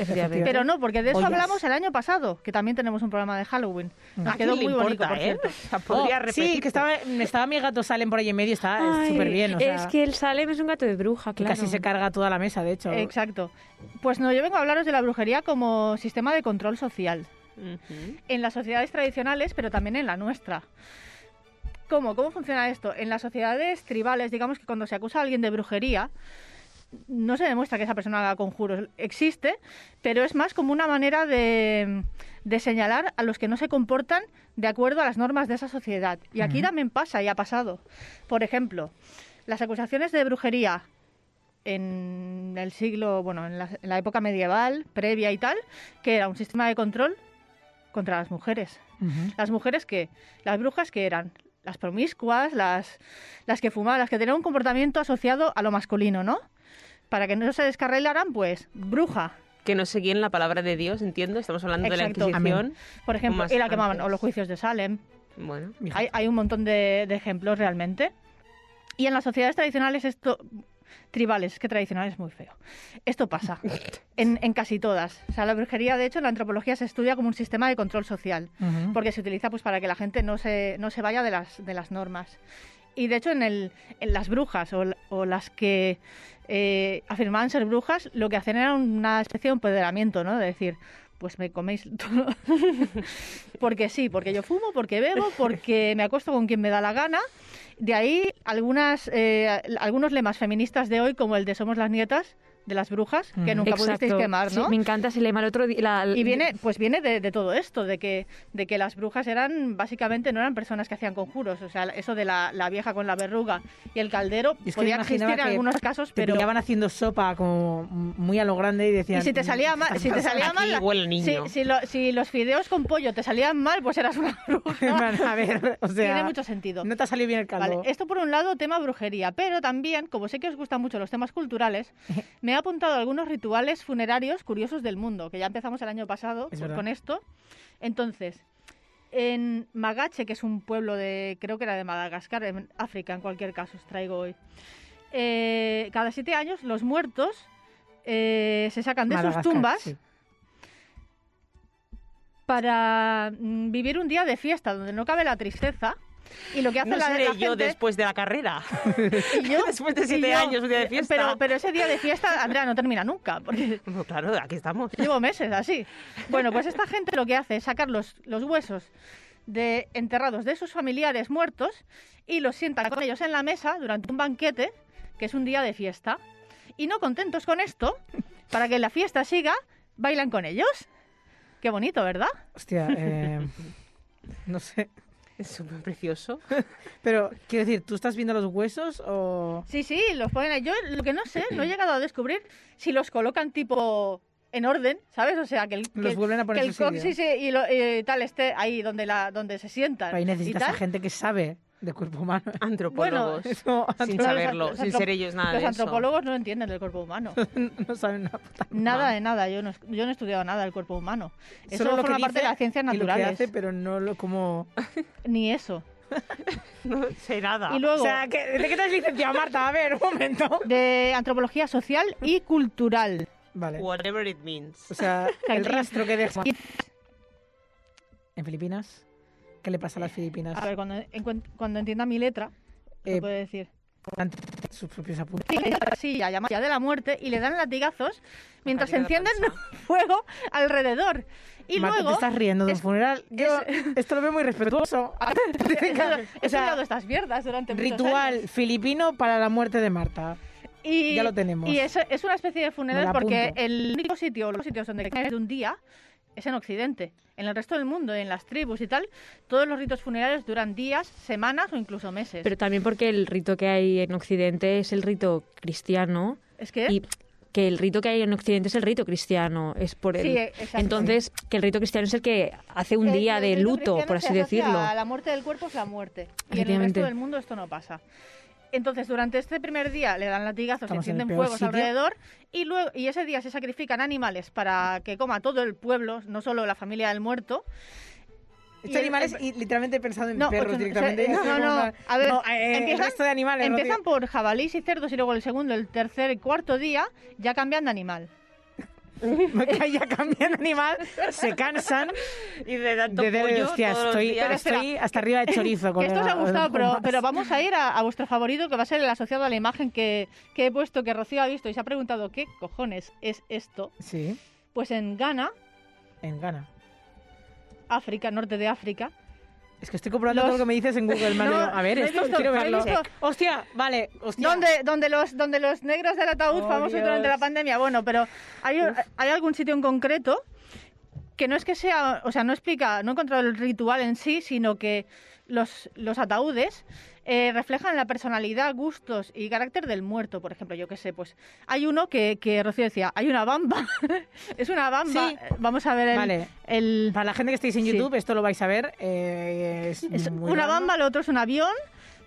Speaker 4: Pero no, porque de eso
Speaker 1: Ollas.
Speaker 4: hablamos el año pasado, que también tenemos un programa de Halloween. Nos
Speaker 5: ¿A
Speaker 4: quedó muy bonito,
Speaker 5: importa,
Speaker 4: por
Speaker 5: eh?
Speaker 4: cierto.
Speaker 1: Oh, sí, que estaba, estaba mi gato Salem por ahí en medio, está súper bien. O sea,
Speaker 2: Es que el Salem es un gato de bruja,
Speaker 1: que
Speaker 2: claro.
Speaker 1: casi se carga toda la mesa, de hecho.
Speaker 4: Exacto. Pues no, yo vengo a hablaros de la brujería como sistema de control social. En las sociedades tradicionales, pero también en la nuestra. ¿Cómo? ¿Cómo funciona esto? En las sociedades tribales, digamos que cuando se acusa a alguien de brujería, no se demuestra que esa persona haga conjuros. Existe, pero es más como una manera de, de señalar a los que no se comportan de acuerdo a las normas de esa sociedad. Y aquí también pasa y ha pasado. Por ejemplo, las acusaciones de brujería en el siglo, bueno, en la, en la época medieval, previa y tal, que era un sistema de control contra las mujeres. Las mujeres que, las brujas que eran las promiscuas, las, las que fumaban, las que tenían un comportamiento asociado a lo masculino, ¿no? Para que no se descarrilaran, pues, bruja,
Speaker 5: Que no seguían la palabra de Dios, entiendo. Estamos hablando
Speaker 4: Exacto.
Speaker 5: de la Inquisición.
Speaker 4: por ejemplo, y la quemaban, o los juicios de Salem.
Speaker 5: Bueno.
Speaker 4: Hay, hay un montón de, de ejemplos realmente. Y en las sociedades tradicionales esto... Tribales, es que tradicional es muy feo. Esto pasa en, en casi todas. O sea, la brujería, de hecho, en la antropología se estudia como un sistema de control social. Porque se utiliza pues para que la gente no se, no se vaya de las, de las normas. Y de hecho en, el, en las brujas o, o las que eh, afirmaban ser brujas, lo que hacían era una especie de empoderamiento, ¿no? De decir, pues me coméis todo. porque sí, porque yo fumo, porque bebo, porque me acuesto con quien me da la gana. De ahí algunas, eh, algunos lemas feministas de hoy, como el de Somos las nietas de las brujas, que
Speaker 1: Mm.
Speaker 4: nunca pudisteis
Speaker 2: Exacto.
Speaker 4: quemar, ¿no?
Speaker 2: Sí, me encanta ese lema el otro día. la-
Speaker 4: Y viene, pues viene de, de todo esto, de que, de que las brujas eran, básicamente, no eran personas que hacían conjuros. O sea, eso de la, la vieja con la verruga y el caldero
Speaker 1: Y es que
Speaker 4: podía existir en algunos casos,
Speaker 1: Te
Speaker 4: pero...
Speaker 1: pillaban haciendo sopa como muy a lo grande y decían...
Speaker 4: Y si te salía
Speaker 1: "Mm,
Speaker 4: mal,
Speaker 1: estás
Speaker 4: si te salía
Speaker 1: aquí".
Speaker 4: mal, la-
Speaker 5: niño.
Speaker 4: Si, si lo- si los fideos con pollo te salían mal, pues eras una bruja.
Speaker 1: A ver, o sea...
Speaker 4: Tiene mucho sentido.
Speaker 1: No te ha salido bien el caldo.
Speaker 4: Vale, esto por un lado, tema brujería, pero también, como sé que os gustan mucho los temas culturales, me he apuntado a algunos rituales funerarios curiosos del mundo, que ya empezamos el año pasado
Speaker 1: Es
Speaker 4: con- esto. Entonces, en Magache, que es un pueblo de, creo que era de Madagascar, en África en cualquier caso, os traigo hoy. eh, cada siete años los muertos eh, se sacan de
Speaker 1: Madagascar,
Speaker 4: sus tumbas
Speaker 1: sí.
Speaker 4: para mm, vivir un día de fiesta donde no cabe la tristeza. Y lo que hace
Speaker 5: No
Speaker 4: la,
Speaker 5: seré
Speaker 4: la
Speaker 5: yo
Speaker 4: gente-
Speaker 5: después de la carrera.
Speaker 4: y yo-
Speaker 5: después de
Speaker 4: y
Speaker 5: siete
Speaker 4: yo-
Speaker 5: años, un día de fiesta.
Speaker 4: Pero, pero ese día de fiesta, Andrea, no termina nunca, porque
Speaker 5: No, claro, aquí estamos.
Speaker 4: llevo meses así. Bueno, pues esta gente lo que hace es sacar los, los huesos de enterrados de sus familiares muertos y los sientan con ellos en la mesa durante un banquete, que es un día de fiesta. Y no contentos con esto, para que la fiesta siga, bailan con ellos. Qué bonito, ¿verdad?
Speaker 1: Hostia, eh, no sé.
Speaker 5: Es súper precioso.
Speaker 1: Pero, quiero decir, ¿tú estás viendo los huesos o...?
Speaker 4: Sí, sí, los ponen ahí. Yo lo que no sé, no he llegado a descubrir si los colocan tipo en orden, ¿sabes? O sea, que el,
Speaker 1: Los
Speaker 4: que,
Speaker 1: vuelven a poner
Speaker 4: que el
Speaker 1: su
Speaker 4: cox
Speaker 1: sitio.
Speaker 4: sí, sí, y, lo- y tal esté ahí donde, la, donde se sientan.
Speaker 1: Pero ahí necesitas a gente que sabe de cuerpo humano.
Speaker 5: Antropólogos.
Speaker 1: Eso,
Speaker 5: sin saberlo,
Speaker 4: los
Speaker 5: sin ser ellos nada
Speaker 4: Los
Speaker 5: de eso.
Speaker 4: antropólogos no entienden del cuerpo humano.
Speaker 1: no saben nada.
Speaker 4: Nada de nada, yo no, yo no he estudiado nada del cuerpo humano. Eso
Speaker 1: Solo lo que
Speaker 4: forma parte de las ciencias
Speaker 1: y lo que
Speaker 4: naturales.
Speaker 1: hace, pero no lo como...
Speaker 4: Ni eso.
Speaker 5: No sé nada.
Speaker 4: Y luego,
Speaker 1: O sea, ¿qué- ¿de qué te has licenciado, Marta? A ver, un momento.
Speaker 4: de antropología social y cultural.
Speaker 1: Vale.
Speaker 5: Whatever it means.
Speaker 1: O sea, el rastro que deja... ¿En Filipinas? ¿Qué le pasa a las Filipinas?
Speaker 4: A ver, cuando, encuen- cuando entienda mi letra,
Speaker 1: Eh,
Speaker 4: lo puedo decir.
Speaker 1: sus propios apuntes.
Speaker 4: Sí, ya llama ya de la muerte y le dan latigazos mientras
Speaker 5: de
Speaker 4: encienden fuego alrededor. Y
Speaker 1: Marta,
Speaker 4: luego...
Speaker 1: te estás riendo de un
Speaker 4: es-
Speaker 1: funeral. Yo
Speaker 4: es-
Speaker 1: esto lo veo muy respetuoso.
Speaker 4: He
Speaker 1: o sea,
Speaker 4: estudiado estas mierdas durante
Speaker 1: Ritual
Speaker 4: años.
Speaker 1: filipino para la muerte de Marta.
Speaker 4: Y,
Speaker 1: ya lo tenemos.
Speaker 4: Y es, es una especie de funeral
Speaker 1: la
Speaker 4: porque el único sitio, los sitios donde caes de un día es en Occidente. En el resto del mundo, en las tribus y tal, todos los ritos funerarios duran días, semanas o incluso meses.
Speaker 2: Pero también porque el rito que hay en Occidente es el rito cristiano
Speaker 4: es que...
Speaker 2: y que el rito que hay en Occidente es el rito cristiano, es por el...
Speaker 4: Sí, exacto.
Speaker 2: Entonces, que el rito cristiano es el que hace un
Speaker 4: el-
Speaker 2: día
Speaker 4: el
Speaker 2: de luto, por así decirlo.
Speaker 4: La muerte del cuerpo es la muerte. Y en el resto del mundo esto no pasa. Entonces, durante este primer día le dan latigazos,
Speaker 1: Estamos
Speaker 4: se
Speaker 1: en
Speaker 4: encienden
Speaker 1: peor
Speaker 4: fuegos
Speaker 1: sitio.
Speaker 4: alrededor y luego y ese día se sacrifican animales para que coma todo el pueblo, no solo la familia del muerto.
Speaker 1: He
Speaker 4: Y
Speaker 1: literalmente he pensado en
Speaker 4: No,
Speaker 1: perros directamente.
Speaker 4: o sea, no, no, a ver,
Speaker 1: No, eh, el
Speaker 4: empiezan-
Speaker 1: resto de animales. no
Speaker 4: Empiezan por jabalís y cerdos y luego el segundo, el tercer y cuarto día ya cambian de animal.
Speaker 1: que ya cambian de animal, se cansan
Speaker 5: Y de tanto
Speaker 1: de, de-
Speaker 5: pollo
Speaker 1: hostia,
Speaker 5: todos los
Speaker 1: estoy,
Speaker 5: días.
Speaker 1: estoy hasta arriba de chorizo.
Speaker 4: Que esto os ha gustado,
Speaker 1: con
Speaker 4: pero vamos a ir a, a vuestro favorito, que va a ser el asociado a la imagen que, que he puesto, que Rocío ha visto y se ha preguntado qué cojones es esto.
Speaker 1: Sí,
Speaker 4: Pues en Ghana,
Speaker 1: en Ghana.
Speaker 4: África, norte de África,
Speaker 1: Es que estoy comprobando
Speaker 4: Los-
Speaker 1: todo lo que me dices en Google, Mario.
Speaker 4: No,
Speaker 1: a ver, esto
Speaker 4: visto-
Speaker 1: quiero verlo. Hostia, vale, hostia.
Speaker 4: donde, donde, los, donde los negros del ataúd
Speaker 1: Oh,
Speaker 4: famosos
Speaker 1: Dios.
Speaker 4: durante la pandemia. Bueno, pero hay, hay algún sitio en concreto que no es que sea, o sea, no explica, no he encontrado el ritual en sí, sino que los, los ataúdes eh, reflejan la personalidad, gustos y carácter del muerto, por ejemplo, yo qué sé, pues hay uno que, que Rocío decía, hay una bamba, es una bamba,
Speaker 1: Sí.
Speaker 4: vamos a ver el...
Speaker 1: Vale.
Speaker 4: el-
Speaker 1: Para la gente que estáis en
Speaker 4: Sí.
Speaker 1: YouTube, esto lo vais a ver. eh, es
Speaker 4: es
Speaker 1: muy
Speaker 4: una bamba, lo otro es un avión.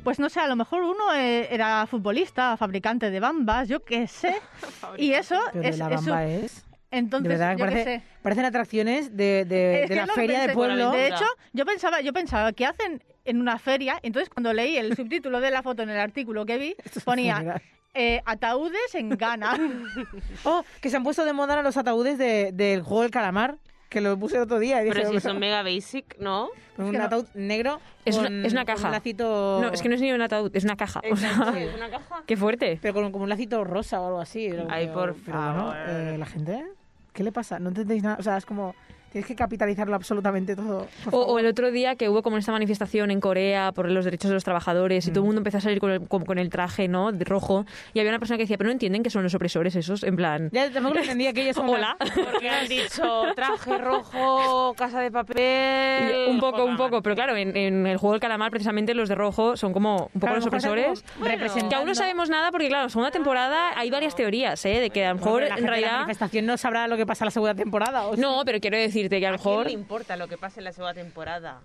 Speaker 4: Pues no sé, a lo mejor uno eh, era futbolista, fabricante de bambas, yo qué sé. y eso
Speaker 1: Pero
Speaker 4: es,
Speaker 1: la bamba es.
Speaker 4: Entonces,
Speaker 1: de verdad,
Speaker 4: yo qué
Speaker 1: parece,
Speaker 4: sé.
Speaker 1: parecen atracciones de, de- de la feria de
Speaker 4: pensé.
Speaker 1: pueblo.
Speaker 4: De hecho, yo pensaba, yo pensaba que hacen en una feria, entonces cuando leí el subtítulo de la foto en el artículo que vi, ponía eh, ataúdes en Ghana.
Speaker 1: Oh, que se han puesto de moda los ataúdes de- del juego del calamar. que lo puse el otro día. y dije,
Speaker 5: Pero si
Speaker 1: "Pero-
Speaker 5: son mega basic, ¿no?
Speaker 1: pero un
Speaker 4: que no-
Speaker 1: ataúd negro
Speaker 2: Es
Speaker 1: con,
Speaker 2: una- es una
Speaker 1: con
Speaker 2: caja.
Speaker 1: un lacito...
Speaker 2: No, es que no es ni un ataúd, es una caja. O sea,
Speaker 5: Exacto, es una caja.
Speaker 2: qué fuerte.
Speaker 1: Pero con como un lacito rosa o algo así.
Speaker 5: Ay, por
Speaker 1: pero bueno,
Speaker 5: favor.
Speaker 1: eh, la gente, ¿qué le pasa? No entendéis nada. O sea, es como, tienes que capitalizarlo absolutamente todo.
Speaker 2: O, el otro día que hubo como esta manifestación en Corea por los derechos de los trabajadores y todo el mundo empezó a salir con el, con, con el traje no de rojo y había una persona que decía, pero no entienden que son los opresores esos, en plan...
Speaker 1: Ya tampoco lo entendía que ellos son
Speaker 2: Hola.
Speaker 5: Porque han dicho traje rojo, casa de papel.
Speaker 2: un poco, un poco, pero claro, en, en el juego del calamar precisamente los de rojo son como un poco
Speaker 1: Claro,
Speaker 2: los opresores.
Speaker 1: como
Speaker 2: Que aún no sabemos nada porque, claro, segunda temporada hay varias teorías, ¿eh? De que a lo mejor
Speaker 1: la
Speaker 2: en
Speaker 1: de la
Speaker 2: realidad...
Speaker 1: manifestación no sabrá lo que pasa en la segunda temporada. ¿o sí?
Speaker 2: No, pero quiero decirte que a lo
Speaker 5: ¿A quién
Speaker 2: mejor...
Speaker 5: le importa lo que pase en la segunda temporada?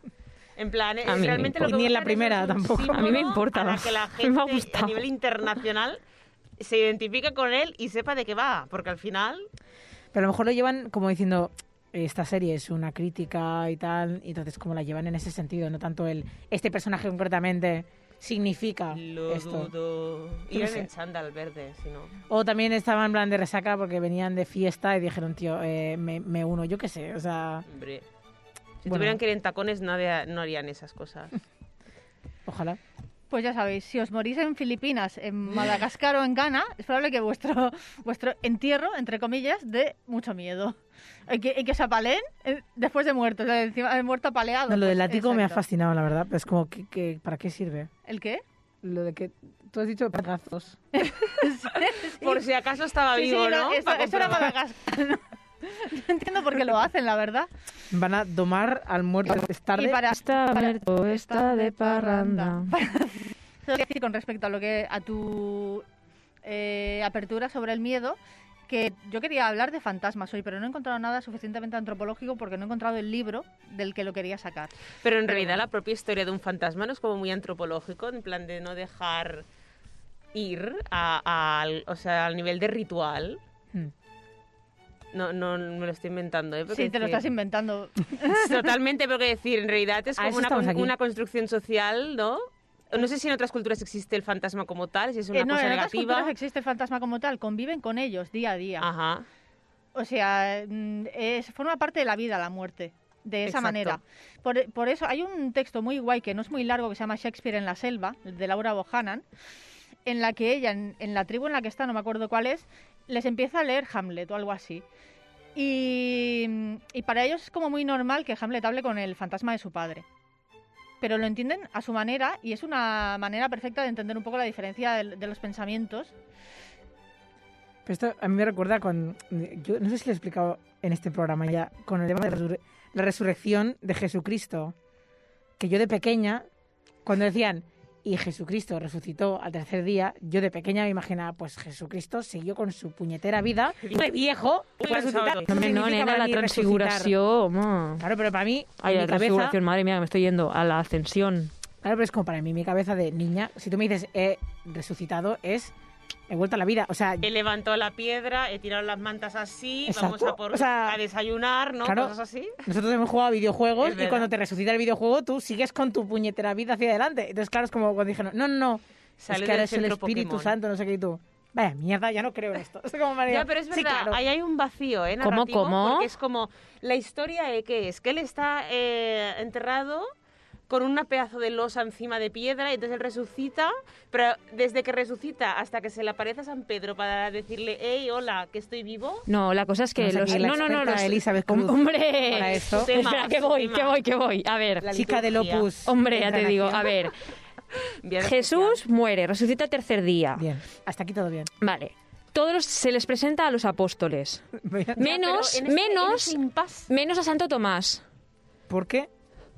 Speaker 5: En plan,
Speaker 2: A me
Speaker 5: realmente lo que
Speaker 1: Ni en la
Speaker 5: es
Speaker 1: primera tampoco.
Speaker 2: A mí me importa,
Speaker 5: Para que la
Speaker 2: me
Speaker 5: gente
Speaker 2: ha
Speaker 5: a nivel internacional se identifique con él y sepa de qué va. Porque al final.
Speaker 1: Pero a lo mejor lo llevan como diciendo, esta serie es una crítica y tal, y entonces como la llevan en ese sentido, no tanto el, este personaje concretamente significa
Speaker 5: Lo
Speaker 1: esto.
Speaker 5: dudo. Iban en chándal verde, si no.
Speaker 1: O también estaban en plan de resaca porque venían de fiesta y dijeron, tío, eh, me, me uno, yo qué sé, o sea,
Speaker 5: Hombre. Si
Speaker 1: Bueno.
Speaker 5: tuvieran que ir en tacones, nadie, no harían esas cosas.
Speaker 1: ojalá.
Speaker 4: Pues ya sabéis, si os morís en Filipinas, en Madagascar o en Ghana, es probable que vuestro, vuestro entierro, entre comillas, dé mucho miedo. Y que, que se apalen eh, después de muertos, o sea, encima de muerto apaleado.
Speaker 1: No, lo del
Speaker 4: pues,
Speaker 1: látigo me ha fascinado, la verdad, pero es como, que, que- ¿para qué sirve?
Speaker 4: ¿El qué?
Speaker 1: Lo de que tú has dicho pegazos.
Speaker 5: Por si acaso estaba
Speaker 4: Sí,
Speaker 5: vivo,
Speaker 4: no,
Speaker 5: ¿no?
Speaker 4: eso, eso era. Madagascar. No, no entiendo por qué lo hacen, la verdad.
Speaker 1: Van a domar al muerto, es tarde.
Speaker 4: Y para,
Speaker 2: Está
Speaker 4: para-
Speaker 2: muerto, está de parranda.
Speaker 4: Solo decir con respecto a lo que a tu eh, apertura sobre el miedo que yo quería hablar de fantasmas hoy, pero no he encontrado nada suficientemente antropológico porque no he encontrado el libro del que lo quería sacar.
Speaker 5: Pero en realidad la propia historia de un fantasma no es como muy antropológico, en plan de no dejar ir a- al, o sea, al nivel de ritual.
Speaker 1: Hmm.
Speaker 5: No, no me lo estoy inventando, ¿eh? Porque
Speaker 4: Sí, te lo
Speaker 5: decir-
Speaker 4: estás inventando.
Speaker 5: Totalmente, pero que decir, en realidad es como una construcción social, ¿no? No sé si en otras culturas existe el fantasma como tal, si es una
Speaker 4: Eh, no,
Speaker 5: cosa
Speaker 4: en otras
Speaker 5: negativa.
Speaker 4: culturas existe el fantasma como tal, conviven con ellos día a día.
Speaker 5: Ajá.
Speaker 4: O sea, mm, es, forma parte de la vida la muerte, de esa
Speaker 5: Exacto.
Speaker 4: manera. Por, por eso hay un texto muy guay que no es muy largo que se llama Shakespeare en la selva, de Laura Bohannan, en la que ella, en, en la tribu en la que está, no me acuerdo cuál es, les empieza a leer Hamlet o algo así. Y, y para ellos es como muy normal que Hamlet hable con el fantasma de su padre. Pero lo entienden a su manera y es una manera perfecta de entender un poco la diferencia de, los pensamientos.
Speaker 1: Pero esto a mí me recuerda con. No sé si lo he explicado en este programa ya, con el tema de la resurrección de Jesucristo. Que yo de pequeña, cuando decían, y Jesucristo resucitó al tercer día, yo de pequeña me imaginaba, pues Jesucristo siguió con su puñetera vida, de viejo, resucitar.
Speaker 5: No,
Speaker 2: No, nena, la transfiguración. ma.
Speaker 1: Claro, pero para mí,
Speaker 2: Ay, la
Speaker 1: mi cabeza,
Speaker 2: transfiguración, madre mía, me estoy yendo a la ascensión.
Speaker 1: Claro, pero es como para mí, mi cabeza de niña, si tú me dices he resucitado, es he vuelto a la vida. O sea,
Speaker 5: He levantado la piedra, he tirado las mantas así, vamos
Speaker 1: Exacto.
Speaker 5: a, por,
Speaker 1: O sea,
Speaker 5: a desayunar, ¿no?
Speaker 1: claro.
Speaker 5: Cosas así.
Speaker 1: nosotros hemos jugado a videojuegos y cuando te resucita el videojuego, tú sigues con tu puñetera vida hacia adelante. Entonces, claro, es como cuando dijeron, no, no, no,
Speaker 5: Sale
Speaker 1: es que ahora es el Espíritu
Speaker 5: Pokémon.
Speaker 1: Santo, no sé qué, y tú. Vaya mierda, ya no creo en esto. Es como María.
Speaker 5: Ya, pero es verdad,
Speaker 1: Sí, claro.
Speaker 5: ahí hay un vacío, ¿eh?
Speaker 2: ¿Cómo,
Speaker 5: narrativo,
Speaker 2: cómo?
Speaker 5: Porque es como, la historia de qué es, que él está eh, enterrado con una pedazo de losa encima de piedra y entonces él resucita, pero desde que resucita hasta que se le aparece a San Pedro para decirle, hey, hola, que estoy vivo,
Speaker 2: No, la cosa es que los... No, no, no, los...
Speaker 1: Elizabeth Cruz
Speaker 2: ¡Hombre!
Speaker 1: para.
Speaker 5: Tema,
Speaker 2: Espera, que voy,
Speaker 5: tema.
Speaker 2: que voy, que voy. A ver,
Speaker 5: La
Speaker 1: Chica del. Opus.
Speaker 2: hombre, ya te digo. A ver, Jesús muere, resucita el tercer día.
Speaker 1: Bien, hasta aquí todo bien.
Speaker 2: Vale. Todos los- se les presenta a los apóstoles. Menos, menos, menos a Santo Tomás,
Speaker 1: ¿Por qué?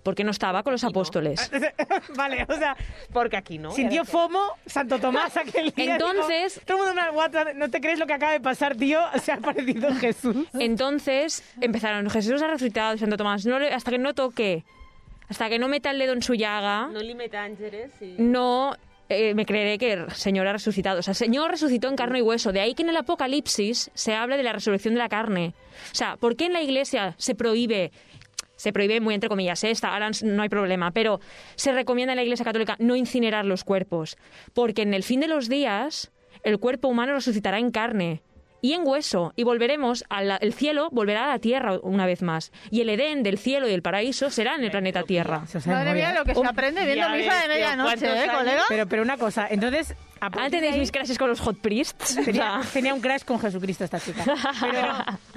Speaker 2: Porque no estaba con los apóstoles.
Speaker 1: vale, o sea,
Speaker 5: Porque aquí no.
Speaker 1: sintió FOMO Santo Tomás aquel día.
Speaker 2: Entonces-
Speaker 1: dijo, todo el mundo WhatsApp, ¿no te crees lo que acaba de pasar, tío? Se ha aparecido Jesús.
Speaker 2: Entonces empezaron, Jesús ha resucitado, Santo Tomás, no le- hasta que no toque, hasta que no meta el dedo en su llaga,
Speaker 5: No limita ángeles y...
Speaker 2: no eh, me creeré que el Señor ha resucitado. O sea, el Señor resucitó en carne y hueso. De ahí que en el Apocalipsis se habla de la resurrección de la carne. O sea, ¿por qué en la iglesia se prohíbe se prohíbe muy entre comillas, ¿eh? Esta- ahora no hay problema, pero se recomienda en la Iglesia Católica no incinerar los cuerpos, porque en el fin de los días el cuerpo humano resucitará en carne y en hueso, y volveremos al el cielo, volverá a la tierra una vez más. Y el Edén del cielo y el paraíso será en el planeta Tierra.
Speaker 4: Madre mía, lo que se aprende viendo
Speaker 5: Ya
Speaker 4: misa de medianoche,
Speaker 5: ¿cuántos
Speaker 4: ¿eh, colega?
Speaker 1: Pero, pero una cosa, entonces...
Speaker 2: Antes
Speaker 1: de
Speaker 2: de mis clases con los hot priests.
Speaker 1: Tenía, tenía un crash con Jesucristo esta chica. Pero,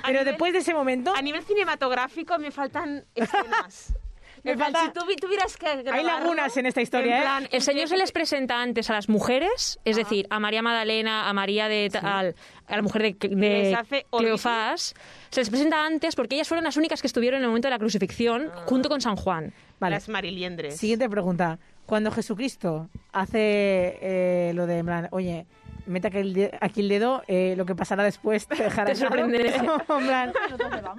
Speaker 1: pero
Speaker 5: nivel-
Speaker 1: después de ese momento,
Speaker 5: A nivel cinematográfico me faltan escenas.
Speaker 1: Me falta-
Speaker 5: si tuvieras que
Speaker 1: hay lagunas en esta historia,
Speaker 5: en
Speaker 1: ¿eh?
Speaker 2: El Señor se les presenta antes a las mujeres, es decir, a María Magdalena, a María de tal, a la mujer de, de Cleofás, se les presenta antes porque ellas fueron las únicas que estuvieron en el momento de la crucifixión
Speaker 5: Ah.
Speaker 2: junto con San Juan.
Speaker 1: Vale.
Speaker 5: Las mariliendres.
Speaker 1: Siguiente pregunta. Cuando Jesucristo hace eh, lo de, en plan, oye, mete aquí el, de- aquí el dedo, eh, lo que pasará después te dejará
Speaker 2: Te sorprenderé.
Speaker 1: En plan,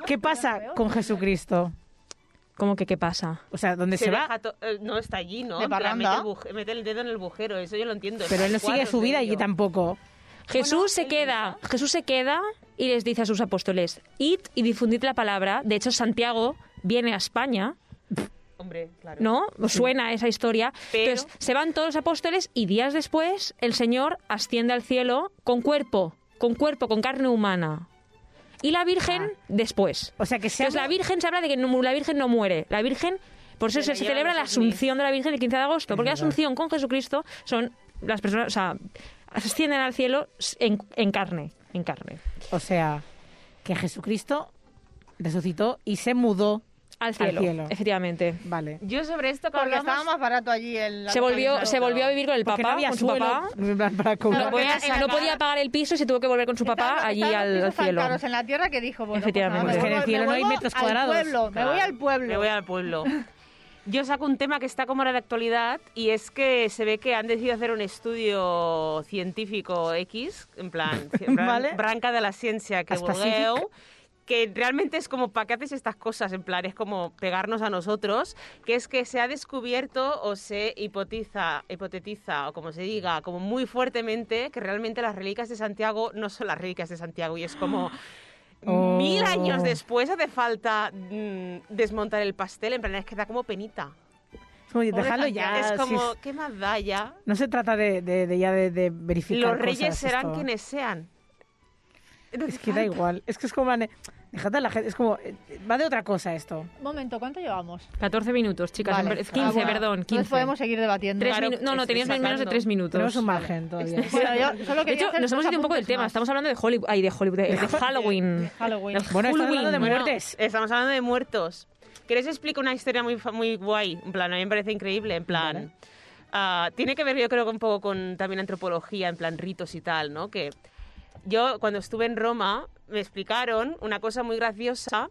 Speaker 1: ¿Qué pasa con Jesucristo?
Speaker 2: ¿Cómo que qué pasa?
Speaker 1: O sea, ¿dónde se,
Speaker 5: se
Speaker 1: va?
Speaker 5: eh, no está allí, ¿no?
Speaker 4: De
Speaker 5: plan,
Speaker 4: parranda.
Speaker 5: mete, el buje- mete el dedo en el bujero, eso yo lo entiendo.
Speaker 1: Pero él no sigue su vida allí tampoco.
Speaker 2: Jesús se queda, Jesús se queda y les dice a sus apóstoles, id y difundid la palabra. De hecho, Santiago viene a España,
Speaker 5: Hombre, claro.
Speaker 2: ¿no? ¿Os suena esa historia?
Speaker 5: Pero-
Speaker 2: Entonces, se van todos los apóstoles y días después el Señor asciende al cielo con cuerpo, con cuerpo, con carne humana. Y la Virgen
Speaker 1: Ah.
Speaker 2: después.
Speaker 1: O sea, que se
Speaker 2: Entonces, la Virgen se habla de que no- la Virgen no muere. La Virgen, por eso
Speaker 5: Se
Speaker 2: celebra la. Asunción de la Virgen el 15 de agosto, porque la. Asunción con Jesucristo son las personas, o sea, ascienden al cielo en, en carne, en carne.
Speaker 1: O sea, que Jesucristo resucitó y se mudó.
Speaker 2: Al cielo,
Speaker 1: cielo.
Speaker 2: efectivamente.
Speaker 1: Vale.
Speaker 5: Yo sobre esto que
Speaker 4: Porque
Speaker 5: hablamos...
Speaker 4: estaba más barato allí el...
Speaker 2: Se volvió,
Speaker 4: el-
Speaker 2: se volvió a vivir con el
Speaker 1: Porque no
Speaker 2: papá,
Speaker 1: había
Speaker 2: con su
Speaker 1: suelo,
Speaker 2: papá.
Speaker 1: para
Speaker 2: No, podía- no podía pagar el piso y se tuvo que volver con su papá allí al, al cielo.
Speaker 4: caros en la tierra que dijo, bueno, pues
Speaker 2: Efectivamente.
Speaker 4: nada,
Speaker 2: Es
Speaker 4: me
Speaker 1: que en el cielo no hay metros
Speaker 4: al
Speaker 1: cuadrados.
Speaker 4: pueblo, me voy
Speaker 5: Claro,
Speaker 4: al pueblo.
Speaker 5: Me voy al pueblo. Yo saco un tema que está como ahora de actualidad y es que se ve que han decidido hacer un estudio científico X, en plan, en plan,
Speaker 1: Vale.
Speaker 5: branca de la ciencia que
Speaker 1: Específic.
Speaker 5: Que realmente es como, ¿para qué haces estas cosas? En plan, es como pegarnos a nosotros, que es que se ha descubierto o se hipotiza, hipotetiza, o como se diga, como muy fuertemente, que realmente las reliquias de Santiago no son las reliquias de Santiago y es como...
Speaker 1: Oh.
Speaker 5: Mil años después hace falta mm, desmontar el pastel, en plan, es que da como penita.
Speaker 1: Es como, déjalo ya.
Speaker 5: es
Speaker 1: si
Speaker 5: como,
Speaker 1: es-
Speaker 5: ¿qué más da ya?
Speaker 1: no se trata de, de- de ya de, de verificar
Speaker 5: Los reyes
Speaker 1: cosas,
Speaker 5: serán
Speaker 1: esto.
Speaker 5: quienes sean. No
Speaker 1: Es que da igual. Es que es como... plan de, Déjate a la gente. Es como... eh, Va de otra cosa esto.
Speaker 4: Un momento, ¿cuánto llevamos?
Speaker 2: 14 minutos, chicas.
Speaker 4: Vale.
Speaker 2: en ver- 15,
Speaker 4: Ah, bueno.
Speaker 2: perdón, 15.
Speaker 4: Entonces podemos seguir debatiendo.
Speaker 2: Tres
Speaker 5: Claro,
Speaker 2: minu- no, no, tenías menos de
Speaker 5: sacando.
Speaker 2: 3 minutos.
Speaker 1: Tenemos un margen todavía.
Speaker 4: Bueno, yo solo
Speaker 2: De hecho,
Speaker 4: hacer
Speaker 2: nos hemos ido un poco del tema. Estamos hablando de Hollywood. Ay, de Hollywood. De, de Halloween.
Speaker 1: Bueno, estamos hablando de muertes.
Speaker 5: Estamos hablando de muertos. ¿Queréis explicar una historia muy, muy guay? En plan, a mí me parece increíble. En plan,
Speaker 1: Vale.
Speaker 5: ah, tiene que ver, yo creo, que un poco con también antropología, en plan ritos y tal, ¿no? Que yo, cuando estuve en Roma, me explicaron una cosa muy graciosa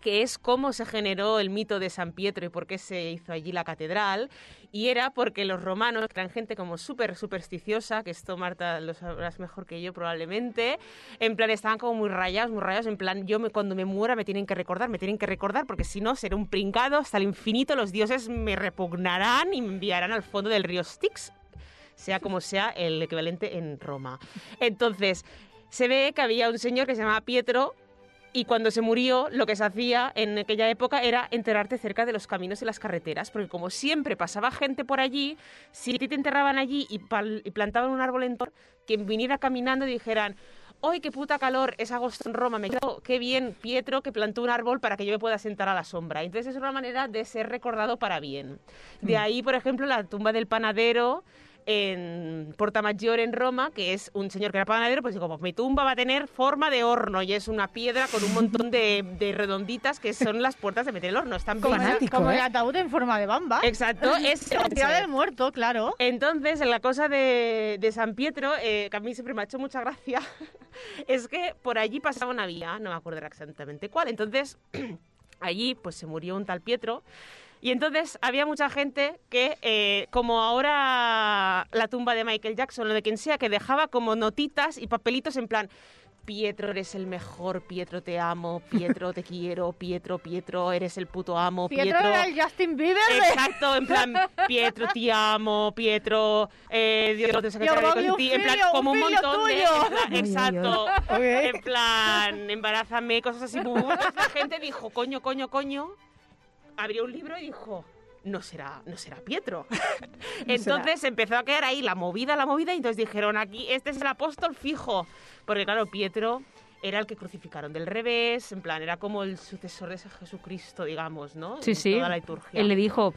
Speaker 5: que es cómo se generó el mito de San Pietro y por qué se hizo allí la catedral. Y era porque los romanos, que eran gente como súper supersticiosa, que esto Marta lo sabrás mejor que yo probablemente, en plan estaban como muy rayados, muy rayados, en plan yo cuando me muera me tienen que recordar, me tienen que recordar, porque si no seré un pringado hasta el infinito, los dioses me repugnarán y me enviarán al fondo del río Styx, sea como sea el equivalente en Roma. Entonces, se ve que había un señor que se llamaba Pietro y cuando se murió, lo que se hacía en aquella época era enterrarte cerca de los caminos y las carreteras, porque como siempre pasaba gente por allí, si te enterraban allí y, plantaban un árbol en torno, quien viniera caminando y dijeran, ¡ay, qué puta calor! Es agosto en Roma, me quedo, qué bien Pietro que plantó un árbol para que yo me pueda sentar a la sombra. Entonces es una manera de ser recordado para bien. De ahí, por ejemplo, la tumba del panadero en Portamayor en Roma, que es un señor que era panadero, pues digo, pues mi tumba va a tener forma de horno y es una piedra con un montón de, de redonditas que son las puertas de meter el horno. Están
Speaker 4: Como,
Speaker 1: Fanático,
Speaker 4: como
Speaker 1: ¿eh?
Speaker 4: el ataúd en forma de bamba.
Speaker 5: Exacto, es
Speaker 4: El día del muerto, claro.
Speaker 5: entonces, en la cosa de, de San Pietro, eh, que a mí siempre me ha hecho mucha gracia, es que por allí pasaba una vía, no me acuerdo exactamente cuál. Entonces, allí pues se murió un tal Pietro. Y entonces había mucha gente que, eh, como ahora la tumba de Michael Jackson o de quien sea, que dejaba como notitas y papelitos en plan, Pietro, eres el mejor, Pietro, te amo, Pietro, te quiero, Pietro, Pietro, eres el puto amo,
Speaker 4: Pietro era el Justin Bieber de...
Speaker 5: Exacto, en plan, Pietro, te amo, Pietro, eh, Dios te
Speaker 4: Yo
Speaker 5: de en plan,
Speaker 4: un
Speaker 5: como un montón de,
Speaker 4: tuyo.
Speaker 5: en plan, exacto, en plan, embarázame, cosas así. Entonces la gente dijo, coño, coño, coño, abrió un libro y dijo, no será, no será Pietro. entonces empezó a quedar ahí la movida, la movida, y entonces dijeron aquí, este es el apóstol fijo. Porque claro, Pietro era el que crucificaron del revés, en plan, era como el sucesor de ese Jesucristo, digamos, ¿no?
Speaker 2: Sí,
Speaker 5: En
Speaker 2: sí.
Speaker 5: Toda la liturgia.
Speaker 2: Él le dijo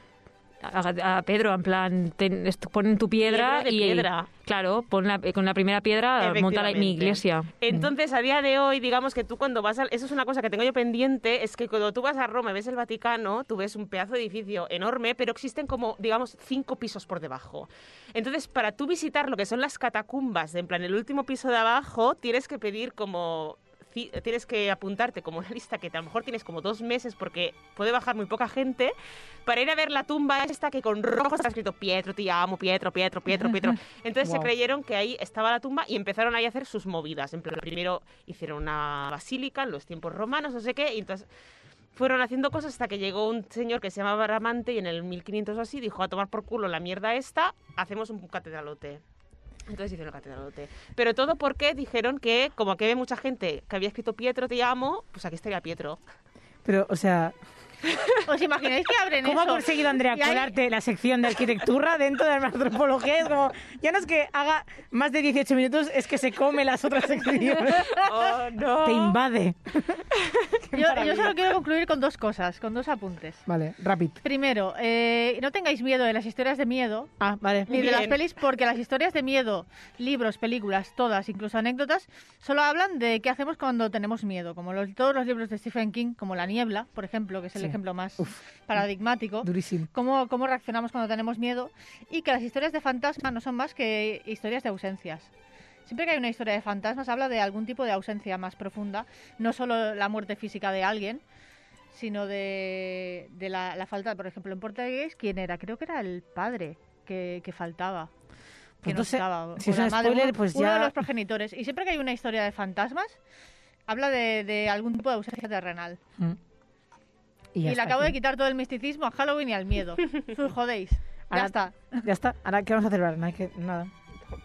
Speaker 2: a, a Pedro, en plan, ten- pon tu piedra,
Speaker 5: Piedra de
Speaker 2: y
Speaker 5: piedra.
Speaker 2: claro, pon la- con la primera piedra monta la- mi iglesia.
Speaker 5: Entonces, a día de hoy, digamos que tú cuando vas a... Eso es una cosa que tengo yo pendiente, es que cuando tú vas a Roma y ves el Vaticano, tú ves un pedazo de edificio enorme, pero existen como, digamos, cinco pisos por debajo. Entonces, para tú visitar lo que son las catacumbas, en plan, el último piso de abajo, tienes que pedir como... Tienes que apuntarte como una lista que a lo mejor tienes como dos meses porque puede bajar muy poca gente para ir a ver la tumba esta que con rojo está escrito Pietro, te amo, Pietro, Pietro, Pietro, Pietro. Entonces se
Speaker 1: Guau.
Speaker 5: creyeron que ahí estaba la tumba y empezaron ahí a hacer sus movidas. En plan, primero hicieron una basílica en los tiempos romanos, no sé qué, y entonces fueron haciendo cosas hasta que llegó un señor que se llamaba Ramante y en el 1500 o así dijo a tomar por culo la mierda esta, hacemos un catedralote. Entonces hicieron el catedralote. Pero todo porque dijeron que, como aquí había mucha gente que había escrito Pietro, te amo, pues aquí estaría Pietro.
Speaker 1: Pero, o sea,
Speaker 4: ¿Os imagináis que abren
Speaker 1: ¿cómo ha
Speaker 4: eso?
Speaker 1: conseguido Andrea
Speaker 4: hay-
Speaker 1: colarte la sección de arquitectura dentro de la antropología? Es como, ya no es que haga más de 18 minutos, es que se come las otras secciones.
Speaker 5: ¡Oh, no!
Speaker 1: Te invade.
Speaker 4: Yo, yo solo quiero concluir con dos cosas, con dos apuntes.
Speaker 1: Vale, rápido.
Speaker 4: Primero, eh, no tengáis miedo de las historias de miedo,
Speaker 1: Ah, vale.
Speaker 4: ni de las pelis, porque las historias de miedo, libros, películas, todas, incluso anécdotas, solo hablan de qué hacemos cuando tenemos miedo, como los- todos los libros de Stephen King, como La Niebla, por ejemplo, que es el
Speaker 1: Sí.
Speaker 4: Ejemplo más paradigmático.
Speaker 1: Durísimo.
Speaker 4: Cómo, cómo reaccionamos cuando tenemos miedo y que las historias de fantasmas no son más que historias de ausencias. Siempre que hay una historia de fantasmas habla de algún tipo de ausencia más profunda, no solo la muerte física de alguien, sino de, de la, la falta, por ejemplo, en Portugués, ¿quién era? Creo que era el padre que, que faltaba. Que
Speaker 1: Pues
Speaker 4: no estaba.
Speaker 1: si es un
Speaker 4: madre,
Speaker 1: spoiler,
Speaker 4: uno-
Speaker 1: pues
Speaker 4: uno
Speaker 1: ya-
Speaker 4: de los progenitores. Y siempre que hay una historia de fantasmas, habla de, de algún tipo de ausencia terrenal.
Speaker 1: Mm.
Speaker 4: Y, le acabo de quitar todo el misticismo a Halloween y al miedo. Os jodéis. Ya está.
Speaker 1: Ya está. Ahora, ¿qué vamos a celebrar? Nada. que- nada.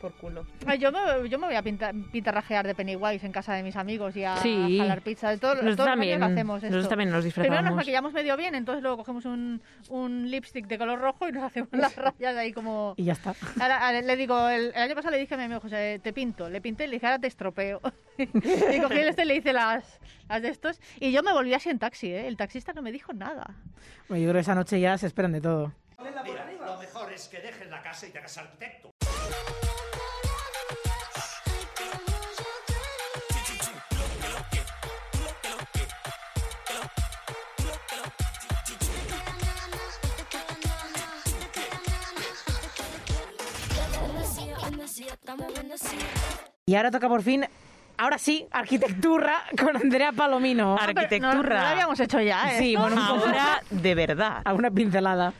Speaker 5: Por culo.
Speaker 4: Ay, Yo me, yo me voy a pintar, pintarrajear de Pennywise en casa de mis amigos y a,
Speaker 2: Sí.
Speaker 4: jalar pizza. Todo,
Speaker 2: Nosotros
Speaker 4: todos los
Speaker 2: también,
Speaker 4: lo hacemos
Speaker 2: nosotros
Speaker 4: esto.
Speaker 2: también nos
Speaker 4: Primero nos
Speaker 2: disfrazamos.
Speaker 4: maquillamos medio bien, entonces luego cogemos un, un lipstick de color rojo y nos hacemos las rayas ahí como...
Speaker 1: Y ya está.
Speaker 4: Ahora, ahora le digo, el, el año pasado le dije a mi amigo José, te pinto. Le pinté y le dije, ahora te estropeo. y cogí el este y le hice las, las de estos. Y yo me volví así en taxi, ¿eh? El taxista no me dijo nada.
Speaker 1: Bueno, yo creo que esa noche ya se esperan de todo.
Speaker 8: Mira, lo mejor es que dejes la casa y te hagas arquitecto.
Speaker 1: Y ahora toca por fin, ahora sí, arquitectura con Andrea Palomino.
Speaker 4: No-
Speaker 5: Arquitectura.
Speaker 4: No, lo habíamos hecho ya, ¿eh?
Speaker 1: Sí, bueno.
Speaker 5: Ahora, de verdad.
Speaker 1: Alguna pincelada.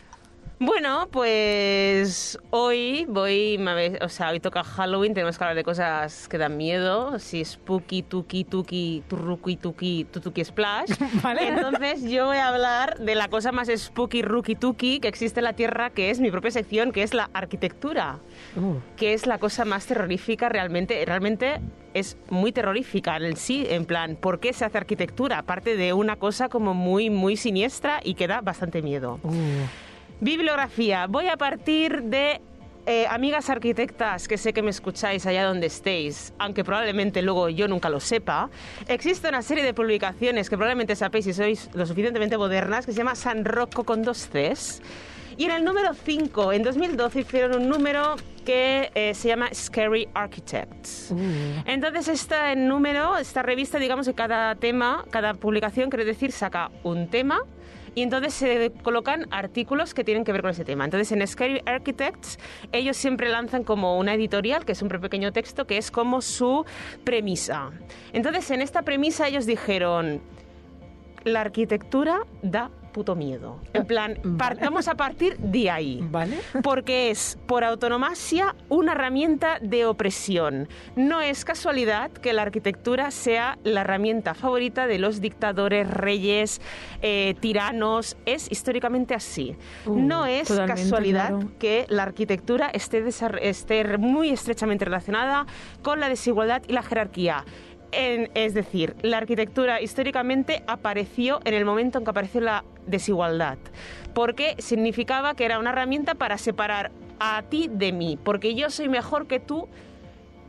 Speaker 5: Bueno, pues hoy voy, o sea, hoy toca Halloween, tenemos que hablar de cosas que dan miedo, si spooky, tuki, tuki, turruki, tuki, tutuki splash.
Speaker 1: Vale.
Speaker 5: Entonces yo voy a hablar de la cosa más spooky, rookie, tuki que existe en la Tierra, que es mi propia sección, que es la arquitectura,
Speaker 1: Uh,
Speaker 5: que es la cosa más terrorífica realmente, realmente es muy terrorífica en sí, en plan, ¿por qué se hace arquitectura? Aparte de una cosa como muy, muy siniestra y que da bastante miedo.
Speaker 1: uh.
Speaker 5: Bibliografía. Voy a partir de eh, amigas arquitectas que sé que me escucháis allá donde estéis, aunque probablemente luego yo nunca lo sepa. Existe una serie de publicaciones que probablemente sapéis si sois lo suficientemente modernas que se llama San Rocco con dos Cs. Y en el número 5, en 2012, hicieron un número que eh, se llama Scary Architects. Entonces, este número, esta revista, digamos que cada tema, cada publicación, quiere decir, saca un tema y entonces se colocan artículos que tienen que ver con ese tema. Entonces, en Scary Architects, ellos siempre lanzan como una editorial, que es un pequeño texto, que es como su premisa. Entonces, en esta premisa ellos dijeron, la arquitectura da puto miedo. En plan, partamos a partir de ahí.
Speaker 1: ¿Vale?
Speaker 5: Porque es, por autonomasia, una herramienta de opresión. No es casualidad que la arquitectura sea la herramienta favorita de los dictadores, reyes, eh, tiranos. Es históricamente así.
Speaker 2: Uh,
Speaker 5: no es casualidad
Speaker 2: claro.
Speaker 5: que la arquitectura esté muy estrechamente relacionada con la desigualdad y la jerarquía. En- es decir, la arquitectura históricamente apareció en el momento en que apareció la desigualdad, porque significaba que era una herramienta para separar a ti de mí, porque yo soy mejor que tú,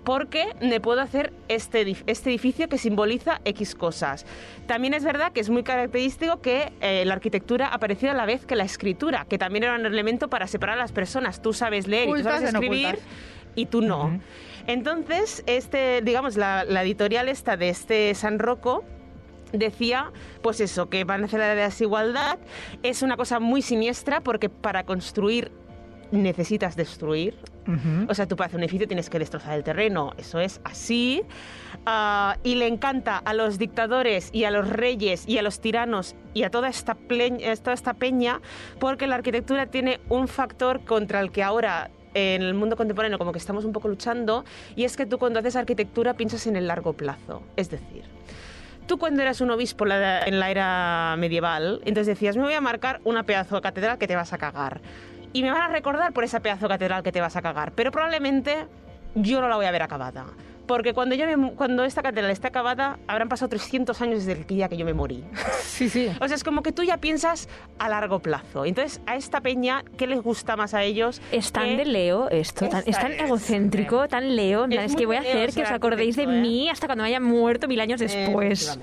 Speaker 5: porque me puedo hacer este, este edificio que simboliza X cosas. También es verdad que es muy característico que eh, la arquitectura apareció a la vez que la escritura, que también era un elemento para separar a las personas. Tú sabes leer y tú sabes
Speaker 4: no
Speaker 5: escribir y tú no. Entonces, este, digamos, la, la editorial esta de este San Rocco decía, pues eso, que van a hacer la desigualdad. Es una cosa muy siniestra porque para construir necesitas destruir. O sea, tú para hacer un edificio tienes que destrozar el terreno, eso es así. Ah, y le encanta a los dictadores y a los reyes y a los tiranos y a toda esta, eh, toda esta peña porque la arquitectura tiene un factor contra el que ahora en el mundo contemporáneo como que estamos un poco luchando y es que tú cuando haces arquitectura piensas en el largo plazo. Es decir, Tú cuando eras un obispo en la era medieval, entonces decías, me voy a marcar una pedazo de catedral que te vas a cagar. Y me van a recordar por esa pedazo de catedral que te vas a cagar. Pero probablemente yo no la voy a ver acabada. Porque cuando, yo me- cuando esta catedral esté acabada, habrán pasado 300 años desde el día que yo me morí.
Speaker 1: Sí, sí.
Speaker 5: O sea, es como que tú ya piensas a largo plazo. Entonces, a esta peña, ¿qué les gusta más a ellos?
Speaker 2: Es tan de Leo esto, tan- es tan
Speaker 5: es,
Speaker 2: egocéntrico, tan Leo.
Speaker 5: Es
Speaker 2: Es, que voy a hacer que os acordéis de
Speaker 5: ¿eh?
Speaker 2: mí hasta cuando haya muerto mil años después.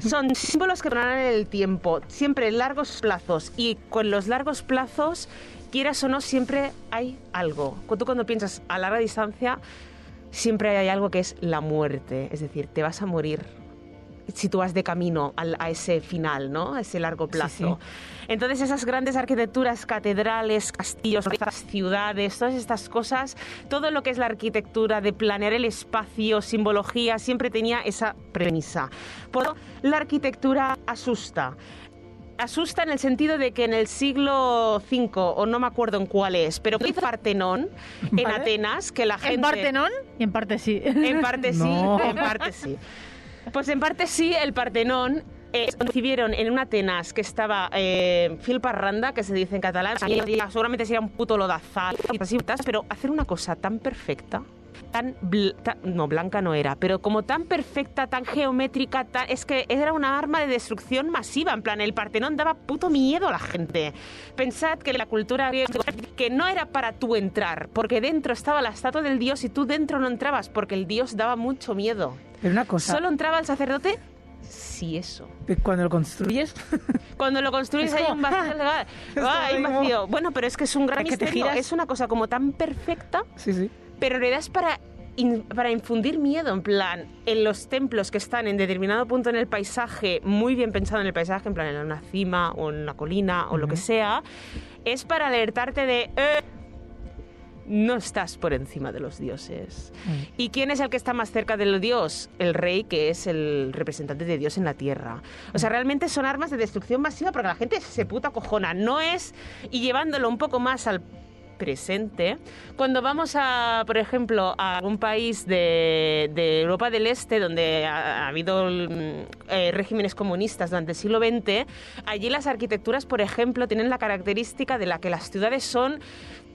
Speaker 5: Son símbolos que duran en el tiempo, siempre en largos plazos. Y con los largos plazos, quieras o no, siempre hay algo. Tú cuando piensas a larga distancia, siempre hay algo que es la muerte. Es decir, te vas a morir si tú vas de camino al- a ese final, ¿no? A ese largo plazo. Entonces esas grandes arquitecturas, catedrales, castillos, ciudades, todas estas cosas, todo lo que es la arquitectura de planear el espacio, simbología, siempre tenía esa premisa. Por lo la arquitectura asusta. Asusta en el sentido de que en el siglo V, o no me acuerdo en cuál es, pero que hizo Partenón en
Speaker 1: Vale.
Speaker 5: Atenas, que la gente...
Speaker 4: En Partenón y en parte sí.
Speaker 5: En parte sí,
Speaker 1: No.
Speaker 5: en parte sí. Pues en parte sí, el Partenón eh, recibieron en una Atenas que estaba eh, Phil Parranda, que se dice en catalán, seguramente sería un puto lodazal, pero hacer una cosa tan perfecta, tan, bl- ta- no, blanca no era, pero como tan perfecta, tan geométrica, tan- es que era una arma de destrucción masiva, en plan, el Partenón daba puto miedo a la gente. Pensad que la cultura griega, que no era para tú entrar, porque dentro estaba la estatua del dios y tú dentro no entrabas, porque el dios daba mucho miedo.
Speaker 1: Pero una cosa,
Speaker 5: Solo entraba el sacerdote si eso.
Speaker 1: cuando lo construyes,
Speaker 5: Cuando lo construyes
Speaker 1: Es
Speaker 5: hay un vacío legal. Ah, hay un vacío. Bueno, pero es que es un gran
Speaker 1: Es que te giras.
Speaker 5: Es una cosa como tan perfecta,
Speaker 1: sí, sí.
Speaker 5: pero en realidad es para, in- para infundir miedo. En plan, en los templos que están en determinado punto en el paisaje, muy bien pensado en el paisaje, en plan en una cima o en una colina o lo que sea, es para alertarte de... "Eh, no estás por encima de los dioses. ¿Y quién es el que está más cerca del dios? El rey, que es el representante de Dios en la tierra. O sea, realmente son armas de destrucción masiva porque la gente se puta cojona. No es. Y llevándolo un poco más al presente, cuando vamos a, por ejemplo, a algún país de, de Europa del Este donde ha, ha habido mm, eh, regímenes comunistas durante el siglo XX, allí las arquitecturas, por ejemplo, tienen la característica de la que las ciudades son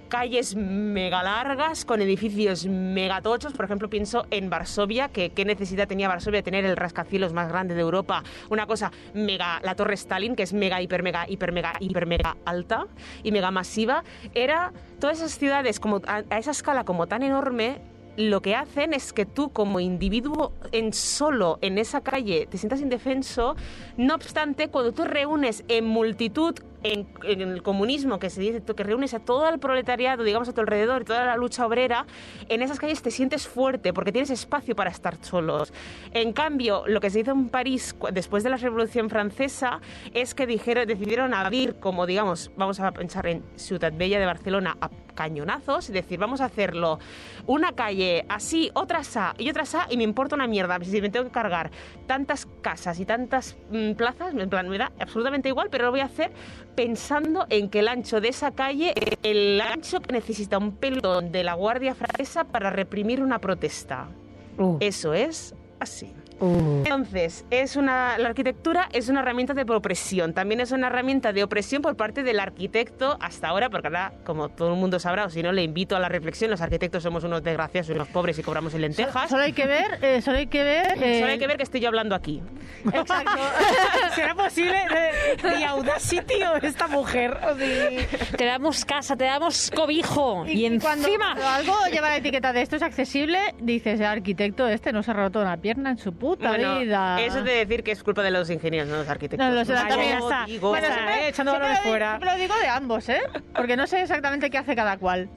Speaker 5: calles mega largas con edificios megatochos. Por ejemplo, pienso en Varsovia, que qué necesidad tenía Varsovia de tener el rascacielos más grande de Europa. Una cosa mega, la Torre Stalin, que es mega, hiper, mega, hiper, mega, hiper, mega alta y mega masiva. Era todas esas ciudades como a, a esa escala como tan enorme. Lo que hacen es que tú como individuo en solo en esa calle te sientas indefenso, no obstante cuando tú reúnes en multitud en, en el comunismo, que se dice que reúnes a todo el proletariado, digamos, a tu alrededor, toda la lucha obrera, en esas calles te sientes fuerte porque tienes espacio para estar solos. En cambio, lo que se hizo en París después de la Revolución Francesa es que dijeron, decidieron abrir, como digamos, vamos a pensar en Ciudad Bella de Barcelona, a cañonazos, y decir, vamos a hacerlo una calle así, otra así y otra así, y me importa una mierda si me tengo que cargar tantas casas y tantas mm, plazas, en plan, me da absolutamente igual, pero lo voy a hacer pensando en que el ancho de esa calle es el ancho que necesita un pelotón de la Guardia Francesa para reprimir una protesta.
Speaker 1: Uh,
Speaker 5: Eso es así.
Speaker 1: Uh.
Speaker 5: Entonces, es una, la arquitectura es una herramienta de opresión. También es una herramienta de opresión por parte del arquitecto hasta ahora, porque ahora, como todo el mundo sabrá, o si no, le invito a la reflexión, los arquitectos somos unos desgraciados y unos pobres y cobramos en lentejas.
Speaker 4: Solo hay que ver, eh, solo hay que ver. eh,
Speaker 5: Solo hay que ver que estoy yo hablando aquí.
Speaker 4: Exacto.
Speaker 1: ¿Será posible? De, de Audacity o esta mujer? O de-
Speaker 2: Te damos casa, te damos cobijo. Y,
Speaker 4: cuando
Speaker 2: encima...
Speaker 4: algo lleva la etiqueta de esto es accesible, dices, el arquitecto este no se ha roto una pierna en su puta
Speaker 5: Bueno,
Speaker 4: vida.
Speaker 5: eso de decir que es culpa de los ingenieros, no de los arquitectos.
Speaker 4: No, los de la-
Speaker 5: Yo
Speaker 4: también
Speaker 1: está.
Speaker 5: digo-
Speaker 1: Bueno,
Speaker 4: siempre-
Speaker 1: eh, echando balones
Speaker 4: lo
Speaker 1: fuera.
Speaker 4: lo digo de ambos, ¿eh? Porque no sé exactamente qué hace cada cual.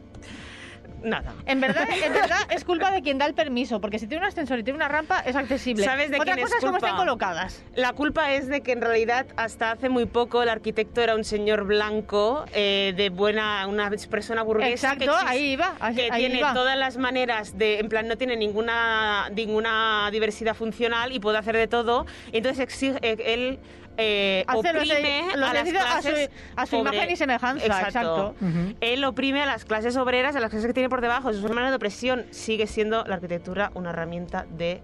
Speaker 5: Nada.
Speaker 4: En verdad, en verdad es culpa de quien da el permiso, porque si tiene un ascensor y tiene una rampa es accesible.
Speaker 5: ¿Sabes de
Speaker 4: Otra
Speaker 5: quién
Speaker 4: cosa
Speaker 5: es
Speaker 4: es cómo
Speaker 5: culpa?
Speaker 4: están colocadas.
Speaker 5: La culpa es de que en realidad hasta hace muy poco el arquitecto era un señor blanco eh, de buena, una persona burguesa que,
Speaker 4: Exacto, ahí iba, ahí-
Speaker 5: que
Speaker 4: ahí
Speaker 5: tiene
Speaker 4: iba.
Speaker 5: todas las maneras de, en plan, no tiene ninguna ninguna diversidad funcional y puede hacer de todo. Entonces exige, eh, él eh,
Speaker 4: Hace
Speaker 5: oprime
Speaker 4: los
Speaker 5: a las
Speaker 4: a su-
Speaker 5: clases
Speaker 4: a su imagen y semejanza, exacto.
Speaker 5: Él oprime a las clases obreras, a las clases que tiene por debajo, es una manera de opresión. Sigue siendo la arquitectura una herramienta de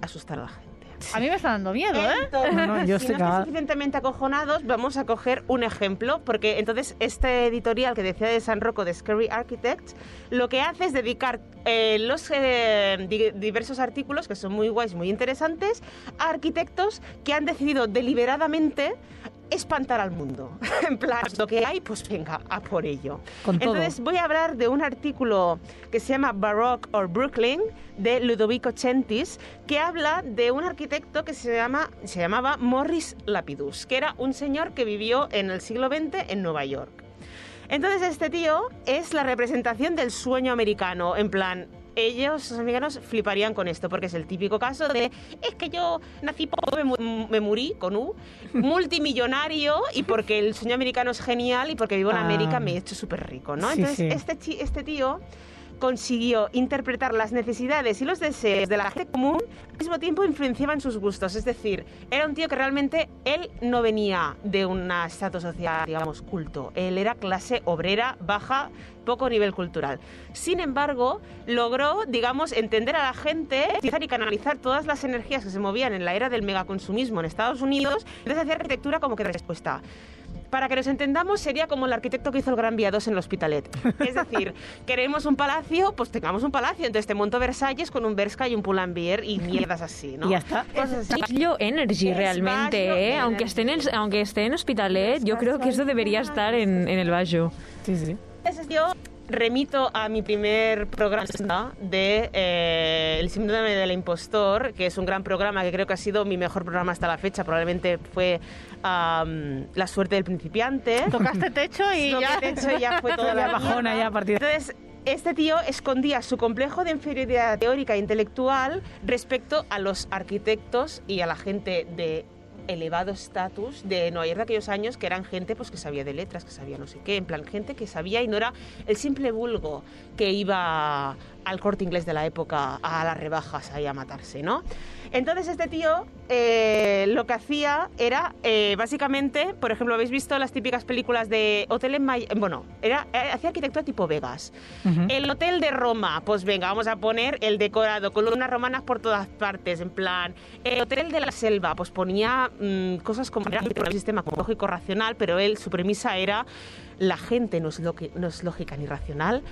Speaker 5: asustar a la gente.
Speaker 4: A mí me está dando miedo, ¿eh?
Speaker 5: Entonces,
Speaker 1: No, no, yo
Speaker 5: si no suficientemente acojonados, vamos a coger un ejemplo, porque entonces este editorial que decía de San Rocco de Scary Architects, lo que hace es dedicar eh, los eh, di- diversos artículos, que son muy guays, muy interesantes, a arquitectos que han decidido deliberadamente espantar al mundo. en plan, lo que hay, pues venga, a por ello.
Speaker 1: Con todo.
Speaker 5: Entonces voy a hablar de un artículo que se llama Baroque or Brooklyn de Ludovico Centis, que habla de un arquitecto que se, llama, se llamaba Morris Lapidus, que era un señor que vivió en el siglo XX en Nueva York. Entonces este tío es la representación del sueño americano, en plan... Ellos, los americanos, fliparían con esto, porque es el típico caso de es que yo nací pobre, me, morí con U, multimillonario, y porque el sueño americano es genial y porque vivo en
Speaker 1: Ah.
Speaker 5: América me he hecho súper rico, ¿no?
Speaker 1: Sí,
Speaker 5: Entonces,
Speaker 1: sí.
Speaker 5: Este, este tío consiguió interpretar las necesidades y los deseos de la gente común, al mismo tiempo influenciaban sus gustos. Es decir, era un tío que realmente él no venía de un estatus social, digamos, culto. Él era clase obrera, baja, poco nivel cultural. Sin embargo, logró, digamos, entender a la gente, y canalizar todas las energías que se movían en la era del megaconsumismo en Estados Unidos, entonces hacía arquitectura como que respuesta. Para que nos entendamos, sería como el arquitecto que hizo el Gran Vía 2 en el Hospitalet. Es decir, queremos un palacio, pues tengamos un palacio. Entonces te monto Versalles con un Berska y un Pull&Bear y mierdas así, ¿no?
Speaker 1: Y ya está.
Speaker 5: Cosas así.
Speaker 2: Bajo Energy
Speaker 5: Es
Speaker 2: realmente, ¿eh? Aunque esté, en el, aunque esté en Hospitalet, yo creo que eso debería estar en, en el Bajo.
Speaker 1: Sí, sí.
Speaker 5: Entonces yo remito a mi primer programa de eh, El síndrome del impostor, que es un gran programa que creo que ha sido mi mejor programa hasta la fecha. Probablemente fue La suerte del principiante.
Speaker 4: Tocaste techo y ya.
Speaker 5: he hecho ya fue toda la
Speaker 1: bajona, ya a partir de-
Speaker 5: Entonces, este tío escondía su complejo de inferioridad teórica e intelectual respecto a los arquitectos y a la gente de elevado estatus de York de aquellos años que eran gente pues que sabía de letras, que sabía no sé qué, en plan gente que sabía y no era el simple vulgo que iba al corte inglés de la época a las rebajas ahí a matarse, ¿no? Entonces este tío eh, lo que hacía era eh, básicamente, por ejemplo, habéis visto las típicas películas de hotel en Miami, bueno, era eh, hacía arquitectura tipo Vegas. El hotel de Roma, pues venga, vamos a poner el decorado, columnas romanas por todas partes, en plan. El hotel de la selva, pues ponía mm, cosas como era un sistema lógico racional, pero él, su premisa era la gente no es, lo que, no es lógica ni racional.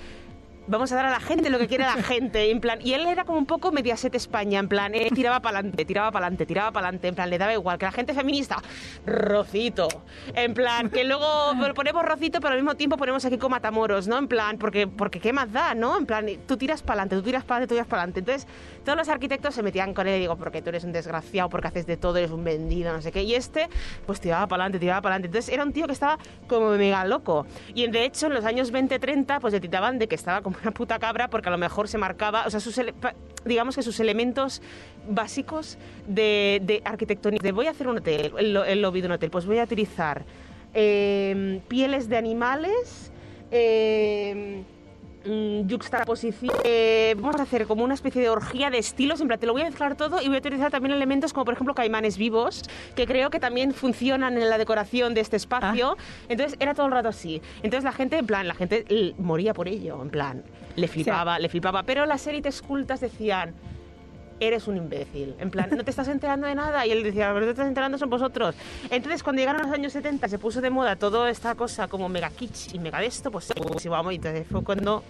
Speaker 5: Vamos a dar a la gente lo que quiere la gente, en plan, y él era como un poco Mediaset España, en plan, él tiraba para adelante, tiraba para adelante, tiraba para adelante, en plan, le daba igual, que la gente feminista, rocito, en plan, que luego ponemos rocito, pero al mismo tiempo ponemos aquí con matamoros, ¿no? En plan, porque, porque qué más da, ¿no? En plan, tú tiras para adelante, tú tiras para adelante, tú tiras para adelante. Entonces, todos los arquitectos se metían con él y digo, porque tú eres un desgraciado, porque haces de todo, eres un vendido, no sé qué. Y este, pues tiraba para adelante, tiraba para adelante. Entonces, era un tío que estaba como mega loco. Y de hecho, en los años 20-30, pues le titaban de que estaba como una puta cabra, porque a lo mejor se marcaba, o sea, sus digamos que sus elementos básicos de, de voy a hacer un hotel, el, el lobby de un hotel, pues voy a utilizar eh, pieles de animales, eh, mm, juxtaposición. eh, vamos a hacer como una especie de orgía de estilos. En plan, te lo voy a mezclar todo y voy a utilizar también elementos como, por ejemplo, caimanes vivos, que creo que también funcionan en la decoración de este espacio. Entonces, era todo el rato así. Entonces, la gente, en plan, la gente l- moría por ello. En plan, le flipaba, le flipaba. Pero las élites cultas decían. Eres un imbécil. En plan, no te estás enterando de nada. Y él decía, pero te estás enterando son vosotros. Entonces, cuando llegaron los años 70, se puso de moda toda esta cosa como mega kitsch y mega de esto, pues sí, vamos, y entonces fue cuando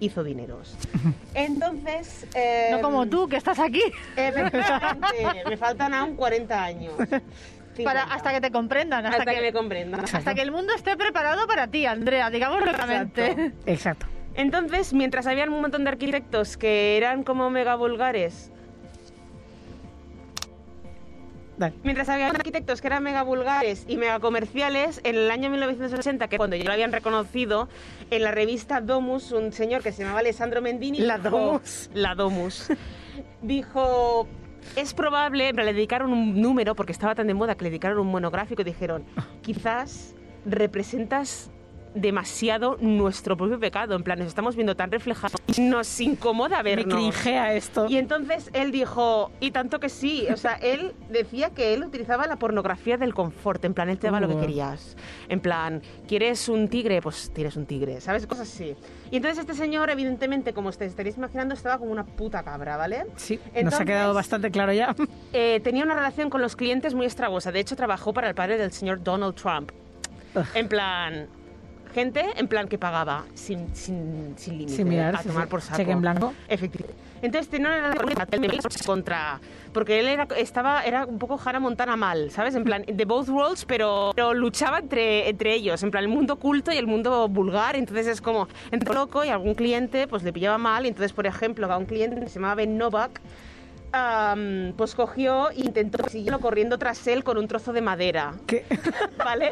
Speaker 5: hizo dineros. Entonces... eh,
Speaker 4: No como tú, que estás aquí.
Speaker 5: Efectivamente, me faltan aún 40 años.
Speaker 4: Para,
Speaker 5: 50.
Speaker 4: hasta que te comprendan, hasta,
Speaker 5: Hasta que
Speaker 4: que,
Speaker 5: me comprendan.
Speaker 4: hasta que el mundo esté preparado para ti, Andrea, digamos claramente.
Speaker 1: Exacto.
Speaker 5: Entonces, mientras había un montón de arquitectos que eran como mega vulgares,
Speaker 1: Dale.
Speaker 5: mientras había arquitectos que eran mega vulgares y mega comerciales, en el año 1980, que cuando ya lo habían reconocido, en la revista Domus, un señor que se llamaba Alessandro Mendini...
Speaker 1: La
Speaker 5: dijo-
Speaker 1: Domus.
Speaker 5: La Domus. dijo... Es probable, pero le dedicaron un número, porque estaba tan de moda que le dedicaron un monográfico y dijeron, quizás representas demasiado nuestro propio pecado, en plan, nos estamos viendo tan reflejados, nos incomoda
Speaker 1: Me
Speaker 5: vernos.
Speaker 1: cringea esto.
Speaker 5: Y entonces él dijo, y tanto que sí, o sea, él decía que él utilizaba la pornografía del confort, en plan, él te daba lo que
Speaker 1: Uh.
Speaker 5: querías. En plan, ¿quieres un tigre? Pues tienes un tigre, ¿sabes? Cosas así. Y entonces este señor, evidentemente, como os estaréis imaginando, estaba como una puta cabra, ¿vale?
Speaker 1: Sí, nos ha
Speaker 5: Entonces-
Speaker 1: quedado bastante claro ya.
Speaker 5: Eh, tenía una relación con los clientes muy estragosa. De hecho, trabajó para el padre del señor Donald Trump. En plan, gente en plan que pagaba sin, sin, sin límite.
Speaker 1: Sin mirar,
Speaker 5: a
Speaker 1: sí,
Speaker 5: tomar
Speaker 1: sí.
Speaker 5: por saco.
Speaker 1: Cheque en blanco.
Speaker 5: Efectivamente. Entonces una relación contra... Porque él era, estaba, era un poco Hannah Montana mal, ¿sabes? En plan, de both worlds, pero, pero luchaba entre, entre ellos. En plan, el mundo culto y el mundo vulgar. Entonces es como, entró loco y algún cliente pues le pillaba mal. Y entonces, por ejemplo, a un cliente que se llamaba Ben Novak, am, pues cogió e intentó seguirlo corriendo tras él con un trozo de madera.
Speaker 1: ¿Qué?
Speaker 5: ¿Vale?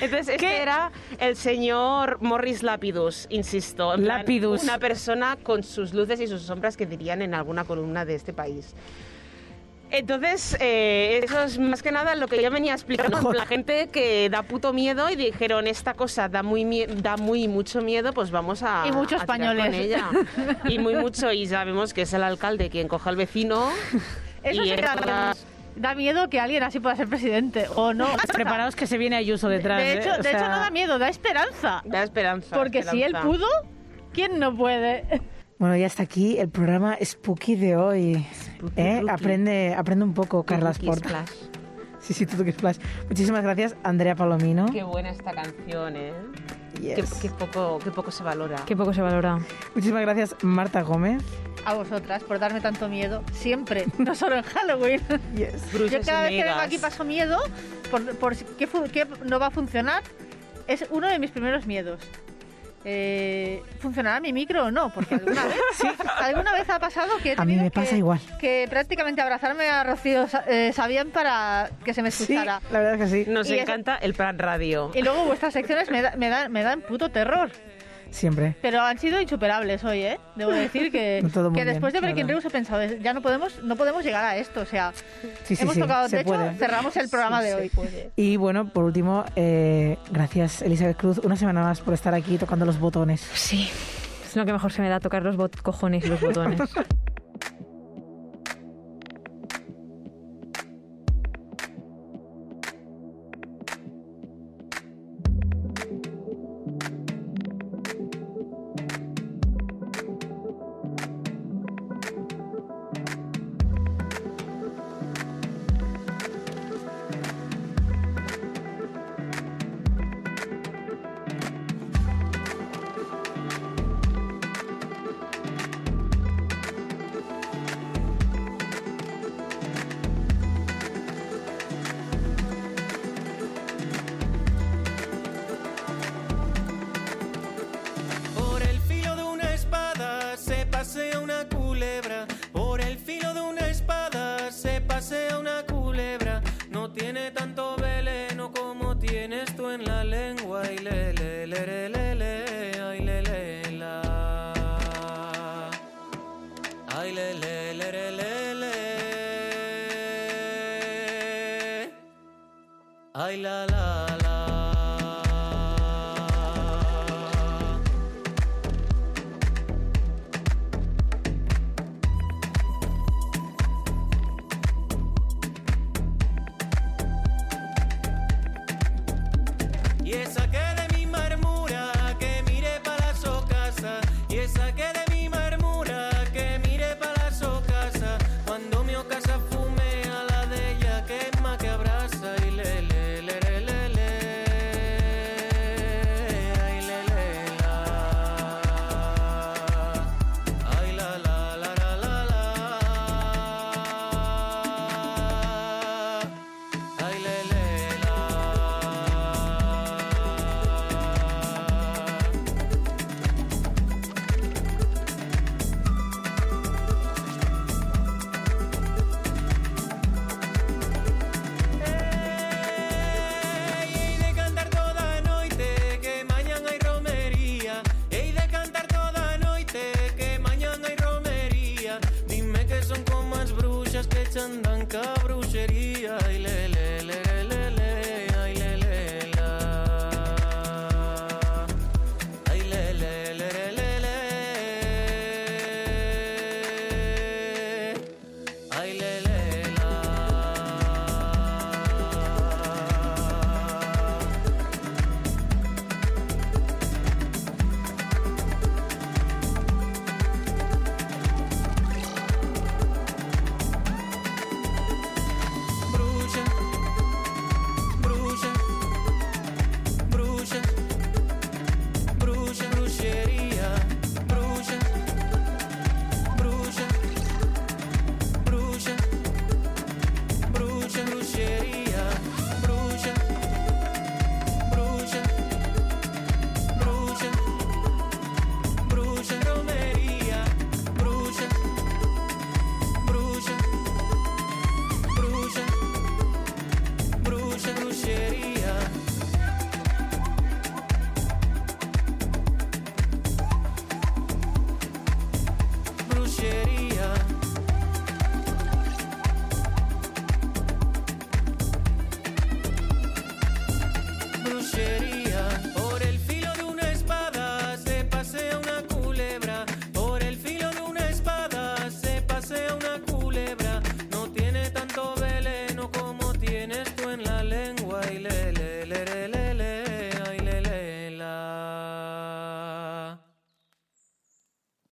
Speaker 5: Entonces, este era el señor Morris Lapidus, insisto. en plan,
Speaker 1: Lapidus.
Speaker 5: Una persona con sus luces y sus sombras que dirían en alguna columna de este país. Entonces, eh, eso es más que nada lo que yo venía explicando. La gente que da puto miedo y dijeron, esta cosa da muy, mie- da muy mucho miedo, pues vamos a.
Speaker 4: Y mucho
Speaker 5: a tirar
Speaker 4: españoles.
Speaker 5: con ella. Y muy mucho, y sabemos que es el alcalde quien coja al vecino.
Speaker 4: Eso
Speaker 5: y
Speaker 4: da, miedo que alguien así pueda ser presidente, o no.
Speaker 1: Preparaos que se viene Ayuso detrás.
Speaker 4: De
Speaker 1: ¿eh?
Speaker 4: hecho, de
Speaker 1: sea,
Speaker 4: hecho no da miedo, da esperanza.
Speaker 5: Da esperanza.
Speaker 4: Porque si él pudo, ¿quién no puede?
Speaker 1: Bueno, ya está aquí el programa Spooky de hoy. ¿Eh? Aprende, aprende un poco, Carla Sport. Sí, sí, Tuki Splash. Muchísimas gracias, Andrea Palomino.
Speaker 5: Qué buena esta canción, ¿eh?
Speaker 1: Yes.
Speaker 5: Qué, qué poco, qué poco se valora.
Speaker 2: Qué poco se valora.
Speaker 1: Muchísimas gracias, Marta Gómez.
Speaker 4: A vosotras por darme tanto miedo, siempre, no solo en Halloween.
Speaker 1: Yes.
Speaker 4: Yo cada vez que vengo aquí paso miedo por, por qué no va a funcionar. Es uno de mis primeros miedos. Eh, ¿Funcionará mi micro o no? Porque alguna vez, alguna vez ha pasado que he
Speaker 1: A mí me pasa
Speaker 4: que,
Speaker 1: igual.
Speaker 4: que prácticamente abrazarme a Rocío eh, Sabien para que se me
Speaker 1: Sí,
Speaker 4: escuchara.
Speaker 1: la verdad es que sí.
Speaker 5: Nos
Speaker 4: Y eso-
Speaker 5: encanta el plan radio.
Speaker 4: Y luego vuestras secciones me, da- me, dan, me dan puto terror.
Speaker 1: Siempre.
Speaker 4: Pero han sido insuperables hoy, ¿eh? Debo decir que,
Speaker 1: Todo muy
Speaker 4: que después
Speaker 1: bien,
Speaker 4: de Breaking News he pensado, ya no podemos, no podemos llegar a esto. O sea,
Speaker 1: Sí, sí,
Speaker 4: hemos
Speaker 1: sí,
Speaker 4: tocado techo,
Speaker 1: puede.
Speaker 4: cerramos el programa de hoy.
Speaker 1: Y bueno, por último, eh, gracias Elizabeth Cruz, una semana más por estar aquí tocando los botones.
Speaker 2: Sí. Es lo que mejor se me da tocar los bot cojones y los botones.
Speaker 9: marchan cabrón.